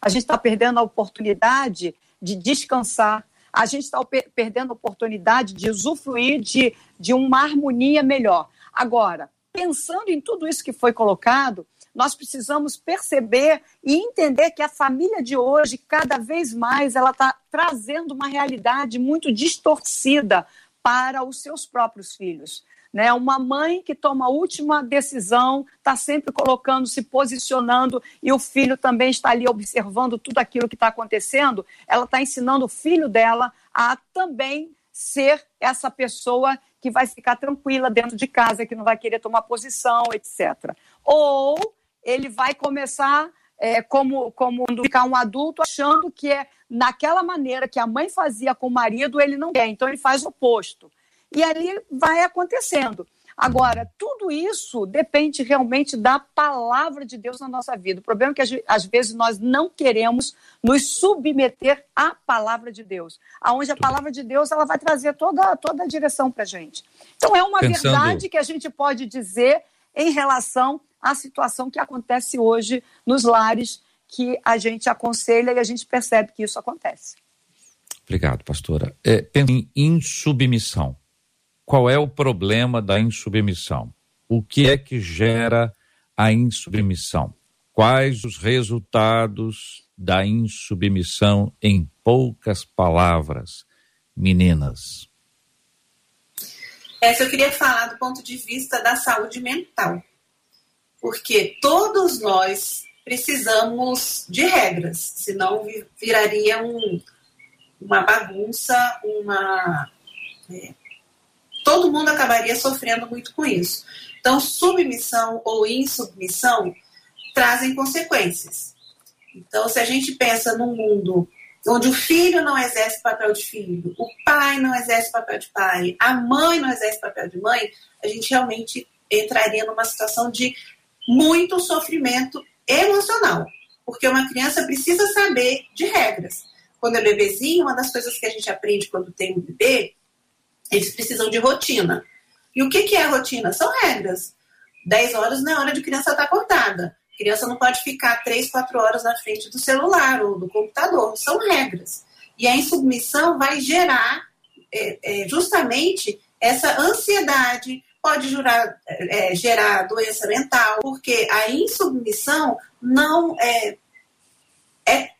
A gente está perdendo a oportunidade de descansar. A gente está perdendo a oportunidade de usufruir de, de uma harmonia melhor. Agora, pensando em tudo isso que foi colocado, nós precisamos perceber e entender que a família de hoje, cada vez mais, ela está trazendo uma realidade muito distorcida para os seus próprios filhos. Né? Uma mãe que toma a última decisão, está sempre colocando, se posicionando, e o filho também está ali observando tudo aquilo que está acontecendo, ela está ensinando o filho dela a também ser essa pessoa que vai ficar tranquila dentro de casa, que não vai querer tomar posição, etc. Ou ele vai começar é, como, como ficar um adulto achando que é naquela maneira que a mãe fazia com o marido, ele não quer, então ele faz o oposto. E ali vai acontecendo. Agora, tudo isso depende realmente da palavra de Deus na nossa vida. O problema é que às vezes nós não queremos nos submeter à palavra de Deus, aonde a palavra de Deus ela vai trazer toda, toda a direção para a gente. Então é uma Pensando... verdade que a gente pode dizer em relação à situação que acontece hoje nos lares que a gente aconselha e a gente percebe que isso acontece. Obrigado, pastora. É, em insubmissão. Qual é o problema da insubmissão? O que é que gera a insubmissão? Quais os resultados da insubmissão em poucas palavras, meninas? Essa eu queria falar do ponto de vista da saúde mental. Porque todos nós precisamos de regras, senão viraria um, uma bagunça, uma. É, todo mundo acabaria sofrendo muito com isso. Então, submissão ou insubmissão trazem consequências. Então, se a gente pensa num mundo onde o filho não exerce papel de filho, o pai não exerce papel de pai, a mãe não exerce papel de mãe, a gente realmente entraria numa situação de muito sofrimento emocional, porque uma criança precisa saber de regras. Quando é bebezinho, uma das coisas que a gente aprende quando tem um bebê, eles precisam de rotina. E o que, que é rotina? São regras. 10 horas não é hora de criança estar acordada. criança não pode ficar 3, 4 horas na frente do celular ou do computador. São regras. E a insubmissão vai gerar é, é, justamente essa ansiedade, pode jurar, é, gerar doença mental, porque a insubmissão não é, é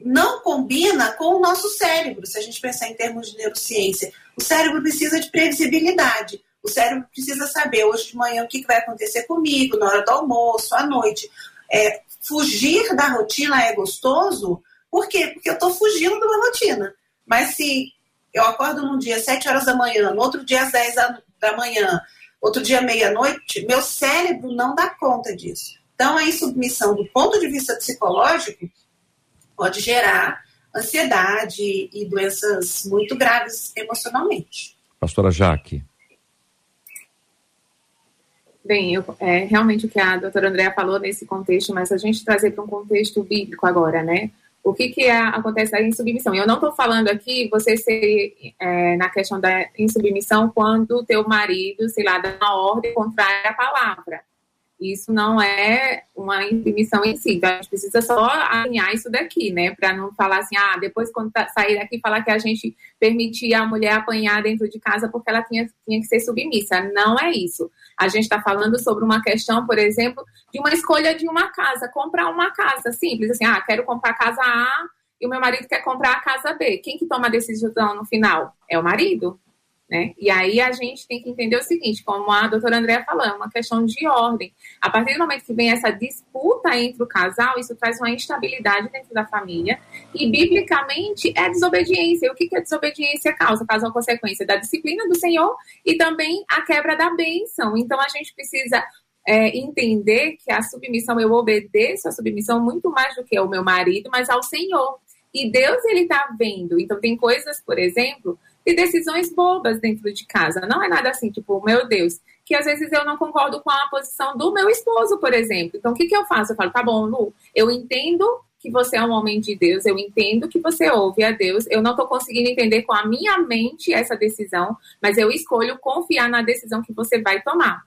não combina com o nosso cérebro, se a gente pensar em termos de neurociência. O cérebro precisa de previsibilidade. O cérebro precisa saber hoje de manhã o que vai acontecer comigo, na hora do almoço, à noite. É, fugir da rotina é gostoso, por quê? Porque eu estou fugindo de uma rotina. Mas se eu acordo num dia às 7 horas da manhã, no outro dia às 10 da manhã, outro dia meia-noite, meu cérebro não dá conta disso. Então, a insubmissão, do ponto de vista psicológico, pode gerar ansiedade e doenças muito graves emocionalmente. Pastora Jaque. Bem, eu, é realmente o que a doutora Andréa falou nesse contexto, mas a gente trazer para um contexto bíblico agora, né? O que, que é, acontece em submissão? Eu não estou falando aqui você ser é, na questão da insubmissão quando o teu marido, sei lá, dá uma ordem contrária à palavra. Isso não é uma insubmissão em si. Então, a gente precisa só alinhar isso daqui, né? Para não falar assim, ah, depois quando tá, sair daqui, falar que a gente permitia a mulher apanhar dentro de casa porque ela tinha, tinha que ser submissa. Não é isso. A gente está falando sobre uma questão, por exemplo, de uma escolha de uma casa, comprar uma casa simples, assim, ah, quero comprar a casa A e o meu marido quer comprar a casa B. Quem que toma a decisão no final? É o marido. Né? E aí a gente tem que entender o seguinte, como a doutora Andréa falou, é uma questão de ordem. A partir do momento que vem essa disputa entre o casal, isso traz uma instabilidade dentro da família. E, biblicamente, é desobediência. E o que, que a desobediência causa? Causa uma consequência da disciplina do Senhor e também a quebra da bênção. Então, a gente precisa é, entender que a submissão, eu obedeço a submissão muito mais do que ao meu marido, mas ao Senhor. E Deus, ele está vendo. Então, tem coisas, por exemplo de decisões bobas dentro de casa. Não é nada assim, tipo, meu Deus, que às vezes eu não concordo com a posição do meu esposo, por exemplo. Então, o que, que eu faço? Eu falo, tá bom, Lu, eu entendo que você é um homem de Deus, eu entendo que você ouve a Deus, eu não estou conseguindo entender com a minha mente essa decisão, mas eu escolho confiar na decisão que você vai tomar.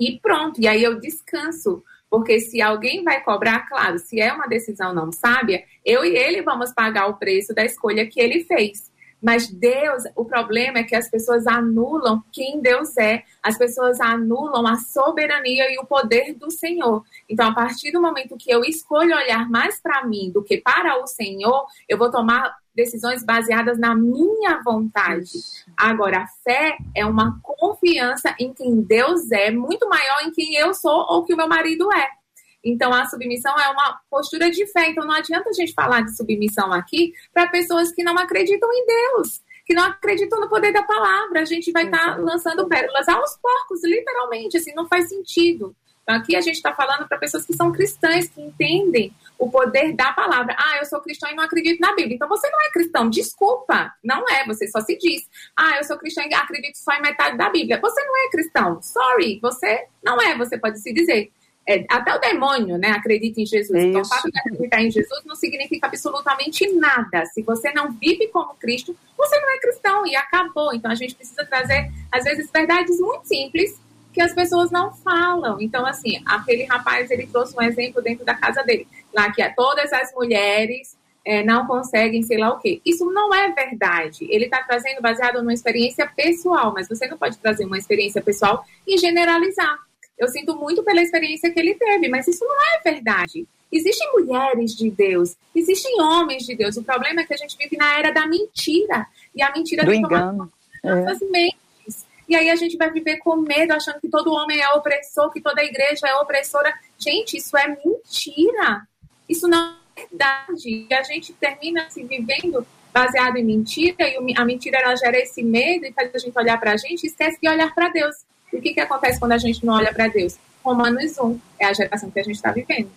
E pronto, e aí eu descanso. Porque se alguém vai cobrar, claro, se é uma decisão não sábia, eu e ele vamos pagar o preço da escolha que ele fez. Mas Deus, o problema é que as pessoas anulam quem Deus é, as pessoas anulam a soberania e o poder do Senhor. Então, a partir do momento que eu escolho olhar mais para mim do que para o Senhor, eu vou tomar decisões baseadas na minha vontade. Agora, a fé é uma confiança em quem Deus é, muito maior em quem eu sou ou que o meu marido é. Então, a submissão é uma postura de fé. Então, não adianta a gente falar de submissão aqui para pessoas que não acreditam em Deus, que não acreditam no poder da palavra. A gente vai estar tá lançando pérolas aos porcos, literalmente. Assim, não faz sentido. Então, aqui a gente está falando para pessoas que são cristãs, que entendem o poder da palavra. Ah, eu sou cristão e não acredito na Bíblia. Então você não é cristão. Desculpa. Não é. Você só se diz. Ah, eu sou cristão e acredito só em metade da Bíblia. Você não é cristão. Sorry. Você não é. Você pode se dizer. É, até o demônio, né, acredita em Jesus. Isso. Então, o fato de acreditar em Jesus não significa absolutamente nada. Se você não vive como Cristo, você não é cristão e acabou. Então, a gente precisa trazer, às vezes, verdades muito simples que as pessoas não falam. Então, assim, aquele rapaz, ele trouxe um exemplo dentro da casa dele. Lá que todas as mulheres é, não conseguem, sei lá o quê. Isso não é verdade. Ele está trazendo baseado numa experiência pessoal, mas você não pode trazer uma experiência pessoal e generalizar. Eu sinto muito pela experiência que ele teve, mas isso não é verdade. Existem mulheres de Deus, existem homens de Deus. O problema é que a gente vive na era da mentira. E a mentira do engano. nossas é. mentes. E aí a gente vai viver com medo, achando que todo homem é opressor, que toda igreja é opressora. Gente, isso é mentira. Isso não é verdade. E a gente termina se vivendo baseado em mentira, e a mentira ela gera esse medo e faz a gente olhar para a gente e esquece de olhar para Deus. E o que, que acontece quando a gente não olha para Deus? Romanos 1 é a geração que a gente está vivendo.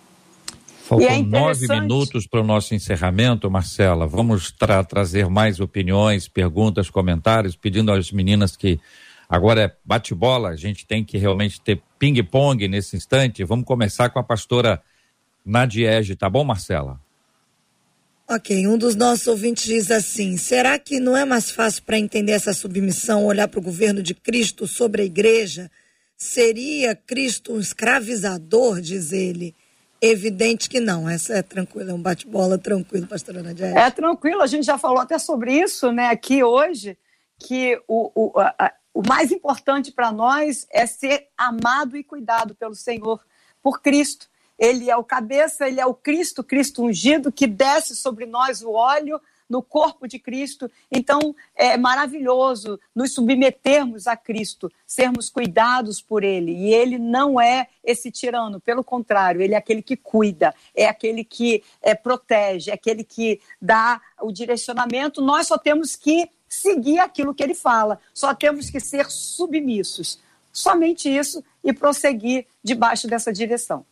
Faltam é nove minutos para o nosso encerramento, Marcela. Vamos tra trazer mais opiniões, perguntas, comentários, pedindo às meninas que agora é bate-bola, a gente tem que realmente ter ping-pong nesse instante. Vamos começar com a pastora Nadiege, tá bom, Marcela? Ok, um dos nossos ouvintes diz assim: será que não é mais fácil para entender essa submissão olhar para o governo de Cristo sobre a igreja? Seria Cristo um escravizador, diz ele? Evidente que não. Essa é tranquila, é um bate-bola tranquilo, pastora Nadia. É tranquilo, a gente já falou até sobre isso, né, aqui hoje, que o, o, a, o mais importante para nós é ser amado e cuidado pelo Senhor, por Cristo ele é o cabeça, ele é o Cristo, Cristo ungido, que desce sobre nós o óleo no corpo de Cristo. Então, é maravilhoso nos submetermos a Cristo, sermos cuidados por Ele. E Ele não é esse tirano, pelo contrário, Ele é aquele que cuida, é aquele que é, protege, é aquele que dá o direcionamento. Nós só temos que seguir aquilo que Ele fala, só temos que ser submissos. Somente isso e prosseguir debaixo dessa direção.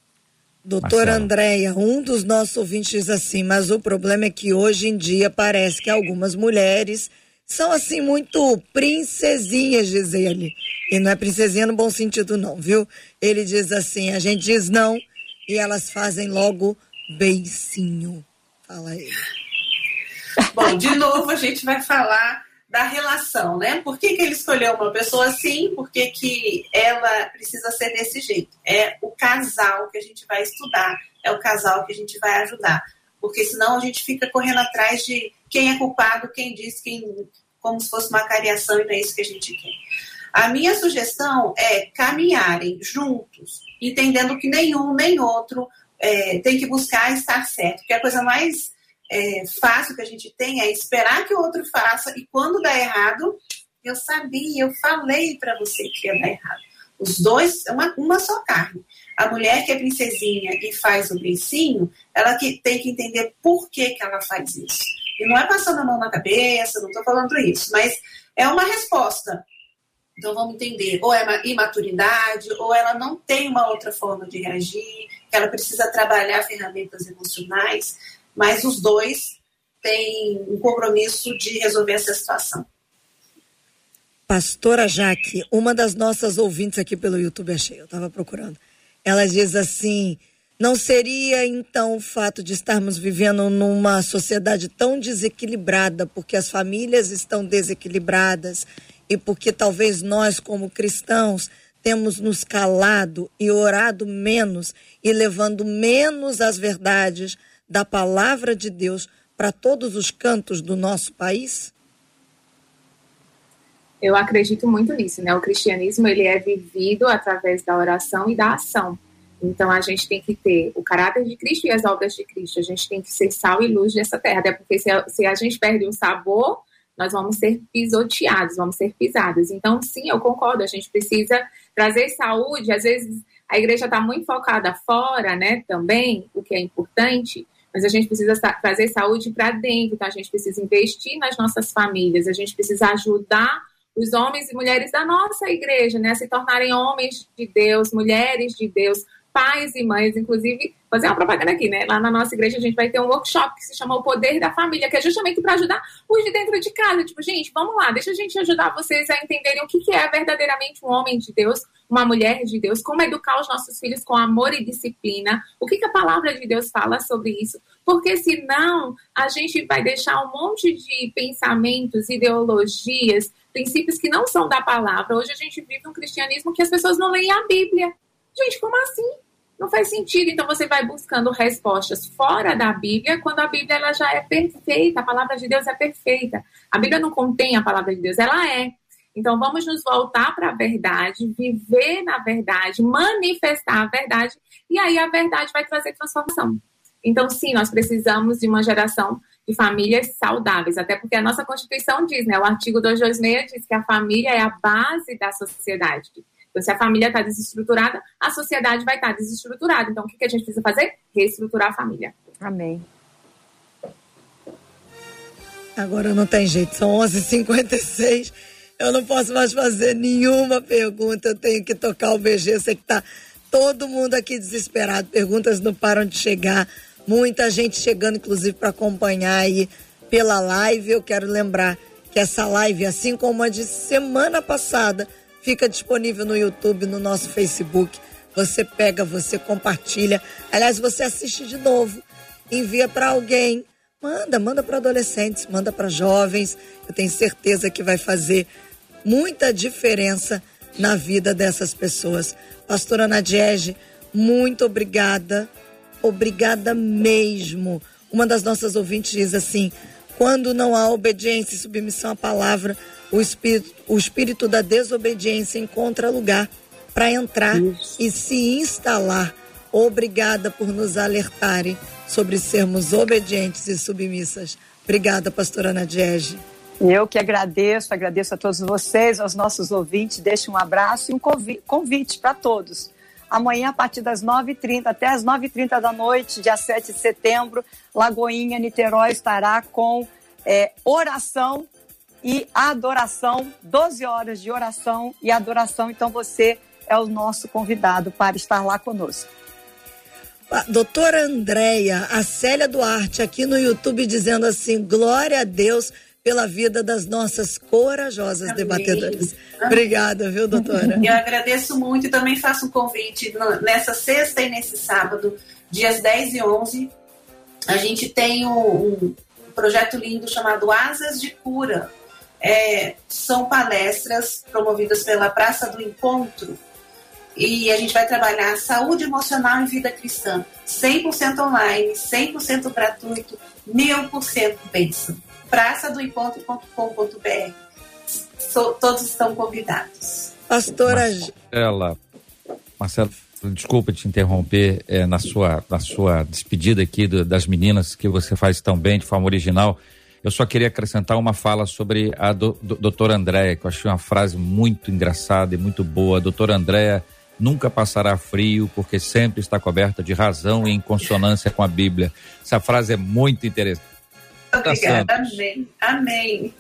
Doutora Andréia, um dos nossos ouvintes diz assim, mas o problema é que hoje em dia parece que algumas mulheres são assim muito princesinhas, diz ele. E não é princesinha no bom sentido não, viu? Ele diz assim, a gente diz não e elas fazem logo beicinho. Fala aí. Bom, de novo a gente vai falar da relação, né? Por que, que ele escolheu uma pessoa assim? Por que, que ela precisa ser desse jeito? É o casal que a gente vai estudar, é o casal que a gente vai ajudar. Porque senão a gente fica correndo atrás de quem é culpado, quem diz, quem. como se fosse uma cariação e não é isso que a gente quer. A minha sugestão é caminharem juntos, entendendo que nenhum nem outro é, tem que buscar estar certo, que é a coisa mais é, fácil que a gente tem é esperar que o outro faça e quando dá errado, eu sabia, eu falei para você que ia dar errado. Os dois, uma, uma só carne. A mulher que é princesinha e faz o beicinho, ela que tem que entender por que, que ela faz isso. E não é passando a mão na cabeça, não estou falando isso, mas é uma resposta. Então vamos entender, ou é uma imaturidade, ou ela não tem uma outra forma de reagir, que ela precisa trabalhar ferramentas emocionais, mas os dois têm um compromisso de resolver essa situação. Pastora Jaque, uma das nossas ouvintes aqui pelo YouTube, achei, eu estava procurando. Ela diz assim: não seria então o fato de estarmos vivendo numa sociedade tão desequilibrada, porque as famílias estão desequilibradas e porque talvez nós, como cristãos, temos nos calado e orado menos e levando menos as verdades da palavra de Deus para todos os cantos do nosso país? Eu acredito muito nisso, né? O cristianismo ele é vivido através da oração e da ação. Então a gente tem que ter o caráter de Cristo e as obras de Cristo. A gente tem que ser sal e luz nessa terra, até porque se a, se a gente perde o sabor, nós vamos ser pisoteados, vamos ser pisados. Então, sim, eu concordo, a gente precisa trazer saúde. Às vezes a igreja está muito focada fora, né, também, o que é importante, mas a gente precisa trazer saúde para dentro, então a gente precisa investir nas nossas famílias, a gente precisa ajudar os homens e mulheres da nossa igreja, né, a se tornarem homens de Deus, mulheres de Deus, pais e mães, inclusive, fazer uma propaganda aqui, né? Lá na nossa igreja a gente vai ter um workshop que se chama O Poder da Família, que é justamente para ajudar os de dentro de casa. Tipo, gente, vamos lá, deixa a gente ajudar vocês a entenderem o que, que é verdadeiramente um homem de Deus, uma mulher de Deus, como educar os nossos filhos com amor e disciplina, o que, que a palavra de Deus fala sobre isso. Porque senão a gente vai deixar um monte de pensamentos, ideologias, princípios que não são da palavra. Hoje a gente vive um cristianismo que as pessoas não leem a Bíblia. Gente, como assim? Não faz sentido. Então você vai buscando respostas fora da Bíblia, quando a Bíblia ela já é perfeita, a palavra de Deus é perfeita. A Bíblia não contém a palavra de Deus, ela é. Então vamos nos voltar para a verdade, viver na verdade, manifestar a verdade, e aí a verdade vai trazer transformação. Então, sim, nós precisamos de uma geração de famílias saudáveis, até porque a nossa Constituição diz, né? O artigo 226 diz que a família é a base da sociedade. Então, se a família está desestruturada, a sociedade vai estar tá desestruturada. Então, o que, que a gente precisa fazer? Reestruturar a família. Amém. Agora não tem jeito, são 11h56. Eu não posso mais fazer nenhuma pergunta. Eu tenho que tocar o BG. Sei que está todo mundo aqui desesperado. Perguntas não param de chegar. Muita gente chegando, inclusive, para acompanhar aí pela live. Eu quero lembrar que essa live, assim como a de semana passada, fica disponível no YouTube, no nosso Facebook. Você pega, você compartilha. Aliás, você assiste de novo, envia para alguém. Manda, manda para adolescentes, manda para jovens. Eu tenho certeza que vai fazer muita diferença na vida dessas pessoas. Pastora Nadiege, muito obrigada. Obrigada mesmo. Uma das nossas ouvintes diz assim: quando não há obediência e submissão à palavra, o espírito, o espírito da desobediência encontra lugar para entrar Isso. e se instalar. Obrigada por nos alertarem sobre sermos obedientes e submissas. Obrigada, pastora Nadiege. Eu que agradeço, agradeço a todos vocês, aos nossos ouvintes. Deixo um abraço e um convite para todos. Amanhã, a partir das 9h30 até as 9h30 da noite, dia 7 de setembro, Lagoinha, Niterói estará com é, oração e adoração, 12 horas de oração e adoração. Então você é o nosso convidado para estar lá conosco. A doutora Andréia, a Célia Duarte, aqui no YouTube, dizendo assim: glória a Deus pela vida das nossas corajosas Amém. debatedoras. Obrigada, viu, doutora? Eu agradeço muito e também faço um convite nessa sexta e nesse sábado, dias 10 e 11. A gente tem um, um projeto lindo chamado Asas de Cura, é, são palestras promovidas pela Praça do Encontro e a gente vai trabalhar saúde emocional e vida cristã. 100% online, 100% gratuito, 1000% bênção. Praça do Encontro.com.br. So, todos estão convidados. Pastora Marcela, Marcela, desculpa te interromper é, na, sua, na sua despedida aqui do, das meninas que você faz tão bem, de forma original. Eu só queria acrescentar uma fala sobre a do, do, doutora Andréa, que eu achei uma frase muito engraçada e muito boa. A doutora Andréa nunca passará frio, porque sempre está coberta de razão e em consonância com a Bíblia. Essa frase é muito interessante. Obrigada, amém. Amém.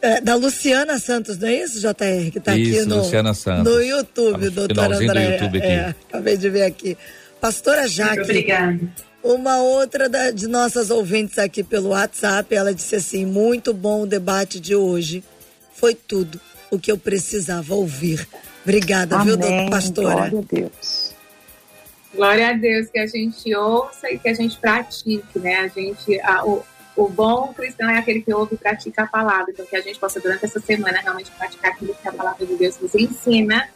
É, da Luciana Santos, não é isso, JR? Que está aqui no, Luciana Santos. no YouTube, tá doutora Andréa. Do YouTube aqui. É, acabei de ver aqui. Pastora Jaque. Muito obrigada. Uma outra da, de nossas ouvintes aqui pelo WhatsApp, ela disse assim: muito bom o debate de hoje. Foi tudo o que eu precisava ouvir. Obrigada, Amém. viu, doutora pastora? Glória a Deus. Glória a Deus, que a gente ouça e que a gente pratique, né? A gente, a, o, o bom cristão é aquele que ouve e pratica a palavra. Então, que a gente possa, durante essa semana, realmente praticar aquilo que a palavra de Deus nos ensina.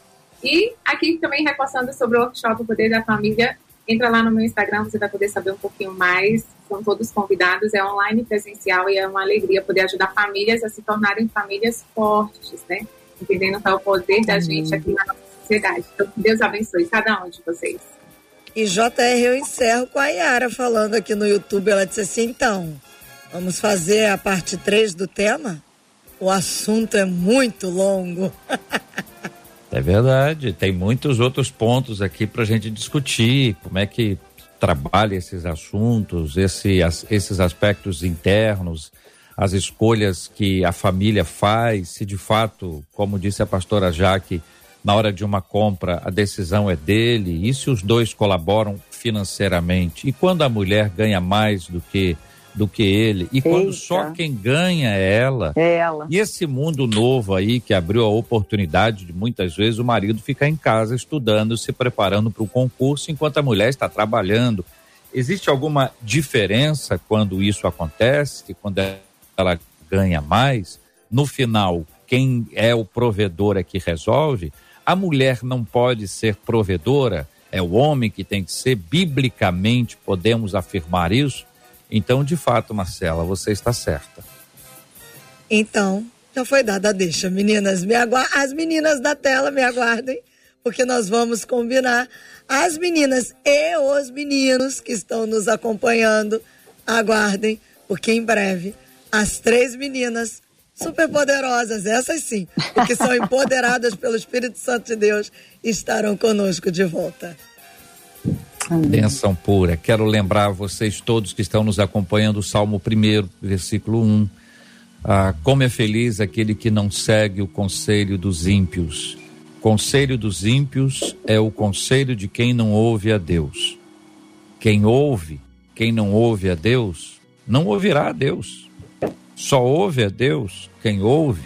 E aqui também reforçando sobre o workshop O Poder da Família, Entra lá no meu Instagram, você vai poder saber um pouquinho mais. São todos convidados, é online presencial e é uma alegria poder ajudar famílias a se tornarem famílias fortes, né? Entendendo qual é o poder da gente aqui na nossa sociedade. Então, Deus abençoe cada um de vocês. E JR, eu encerro com a Yara falando aqui no YouTube. Ela disse assim: então, vamos fazer a parte 3 do tema? O assunto é muito longo. É verdade, tem muitos outros pontos aqui para a gente discutir, como é que trabalha esses assuntos, esse, as, esses aspectos internos, as escolhas que a família faz, se de fato, como disse a pastora Jaque, na hora de uma compra a decisão é dele, e se os dois colaboram financeiramente, e quando a mulher ganha mais do que do que ele. E quando só quem ganha é ela. É ela. E esse mundo novo aí que abriu a oportunidade de muitas vezes o marido ficar em casa estudando, se preparando para o concurso enquanto a mulher está trabalhando. Existe alguma diferença quando isso acontece, quando ela ganha mais? No final, quem é o provedor é que resolve? A mulher não pode ser provedora? É o homem que tem que ser, biblicamente podemos afirmar isso? Então, de fato, Marcela, você está certa. Então, já foi dada a deixa. Meninas, me agu... as meninas da tela me aguardem, porque nós vamos combinar. As meninas e os meninos que estão nos acompanhando, aguardem, porque em breve as três meninas superpoderosas, essas sim, porque são empoderadas pelo Espírito Santo de Deus, estarão conosco de volta. Benção pura. Quero lembrar vocês todos que estão nos acompanhando o Salmo 1, versículo 1. Ah, como é feliz aquele que não segue o conselho dos ímpios. Conselho dos ímpios é o conselho de quem não ouve a Deus. Quem ouve, quem não ouve a Deus, não ouvirá a Deus. Só ouve a Deus quem ouve,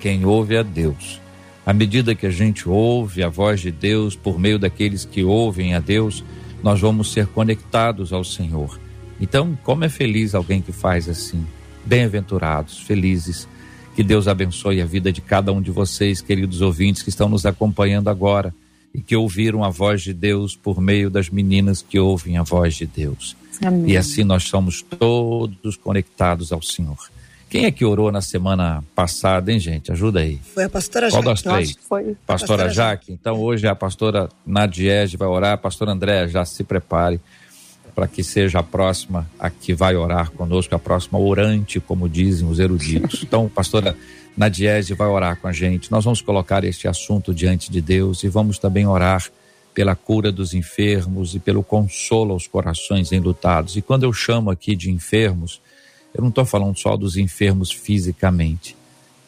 quem ouve a Deus. À medida que a gente ouve a voz de Deus por meio daqueles que ouvem a Deus, nós vamos ser conectados ao Senhor. Então, como é feliz alguém que faz assim. Bem-aventurados, felizes. Que Deus abençoe a vida de cada um de vocês, queridos ouvintes que estão nos acompanhando agora e que ouviram a voz de Deus por meio das meninas que ouvem a voz de Deus. Amém. E assim nós somos todos conectados ao Senhor. Quem é que orou na semana passada, hein, gente? Ajuda aí. Foi a pastora Jaque. Qual das três? Foi. Pastora, pastora Jaque. Então hoje a pastora Nadiege vai orar. A pastora Andréa já se prepare para que seja a próxima a que vai orar conosco, a próxima orante, como dizem os eruditos. Então, pastora Nadiege vai orar com a gente. Nós vamos colocar este assunto diante de Deus e vamos também orar pela cura dos enfermos e pelo consolo aos corações enlutados. E quando eu chamo aqui de enfermos, eu não estou falando só dos enfermos fisicamente.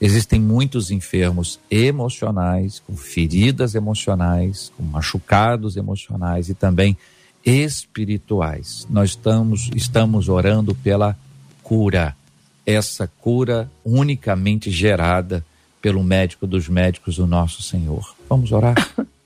Existem muitos enfermos emocionais, com feridas emocionais, com machucados emocionais e também espirituais. Nós estamos, estamos orando pela cura, essa cura unicamente gerada pelo médico dos médicos, o nosso Senhor. Vamos orar?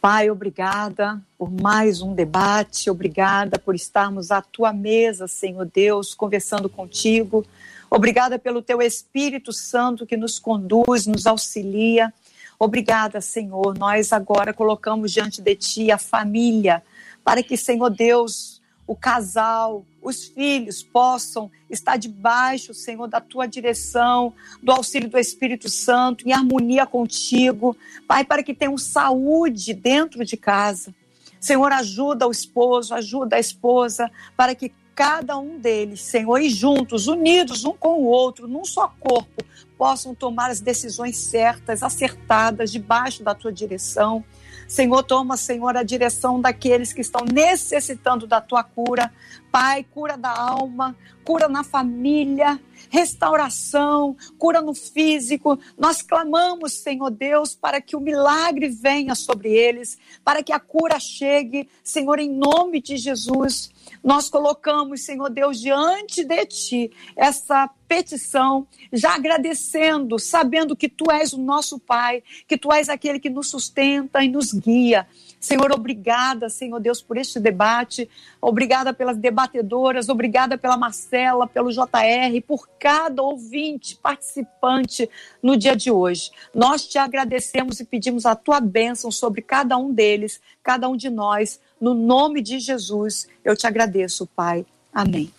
Pai, obrigada por mais um debate, obrigada por estarmos à tua mesa, Senhor Deus, conversando contigo. Obrigada pelo teu Espírito Santo que nos conduz, nos auxilia. Obrigada, Senhor. Nós agora colocamos diante de ti a família, para que, Senhor Deus, o casal, os filhos possam estar debaixo, Senhor, da tua direção, do auxílio do Espírito Santo, em harmonia contigo. Pai, para que tenham saúde dentro de casa. Senhor, ajuda o esposo, ajuda a esposa, para que cada um deles, Senhor, e juntos, unidos um com o outro, num só corpo, possam tomar as decisões certas, acertadas, debaixo da tua direção. Senhor, toma, Senhor, a direção daqueles que estão necessitando da tua cura. Pai, cura da alma, cura na família, restauração, cura no físico. Nós clamamos, Senhor Deus, para que o milagre venha sobre eles, para que a cura chegue, Senhor, em nome de Jesus. Nós colocamos, Senhor Deus, diante de Ti essa petição, já agradecendo, sabendo que Tu és o nosso Pai, que Tu és aquele que nos sustenta e nos guia. Senhor, obrigada, Senhor Deus, por este debate. Obrigada pelas debatedoras, obrigada pela Marcela, pelo JR, por cada ouvinte, participante no dia de hoje. Nós te agradecemos e pedimos a tua bênção sobre cada um deles, cada um de nós. No nome de Jesus, eu te agradeço, Pai. Amém.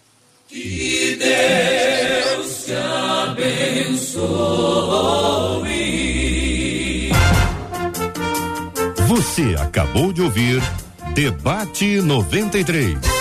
Que Deus te abençoe. Você acabou de ouvir Debate 93.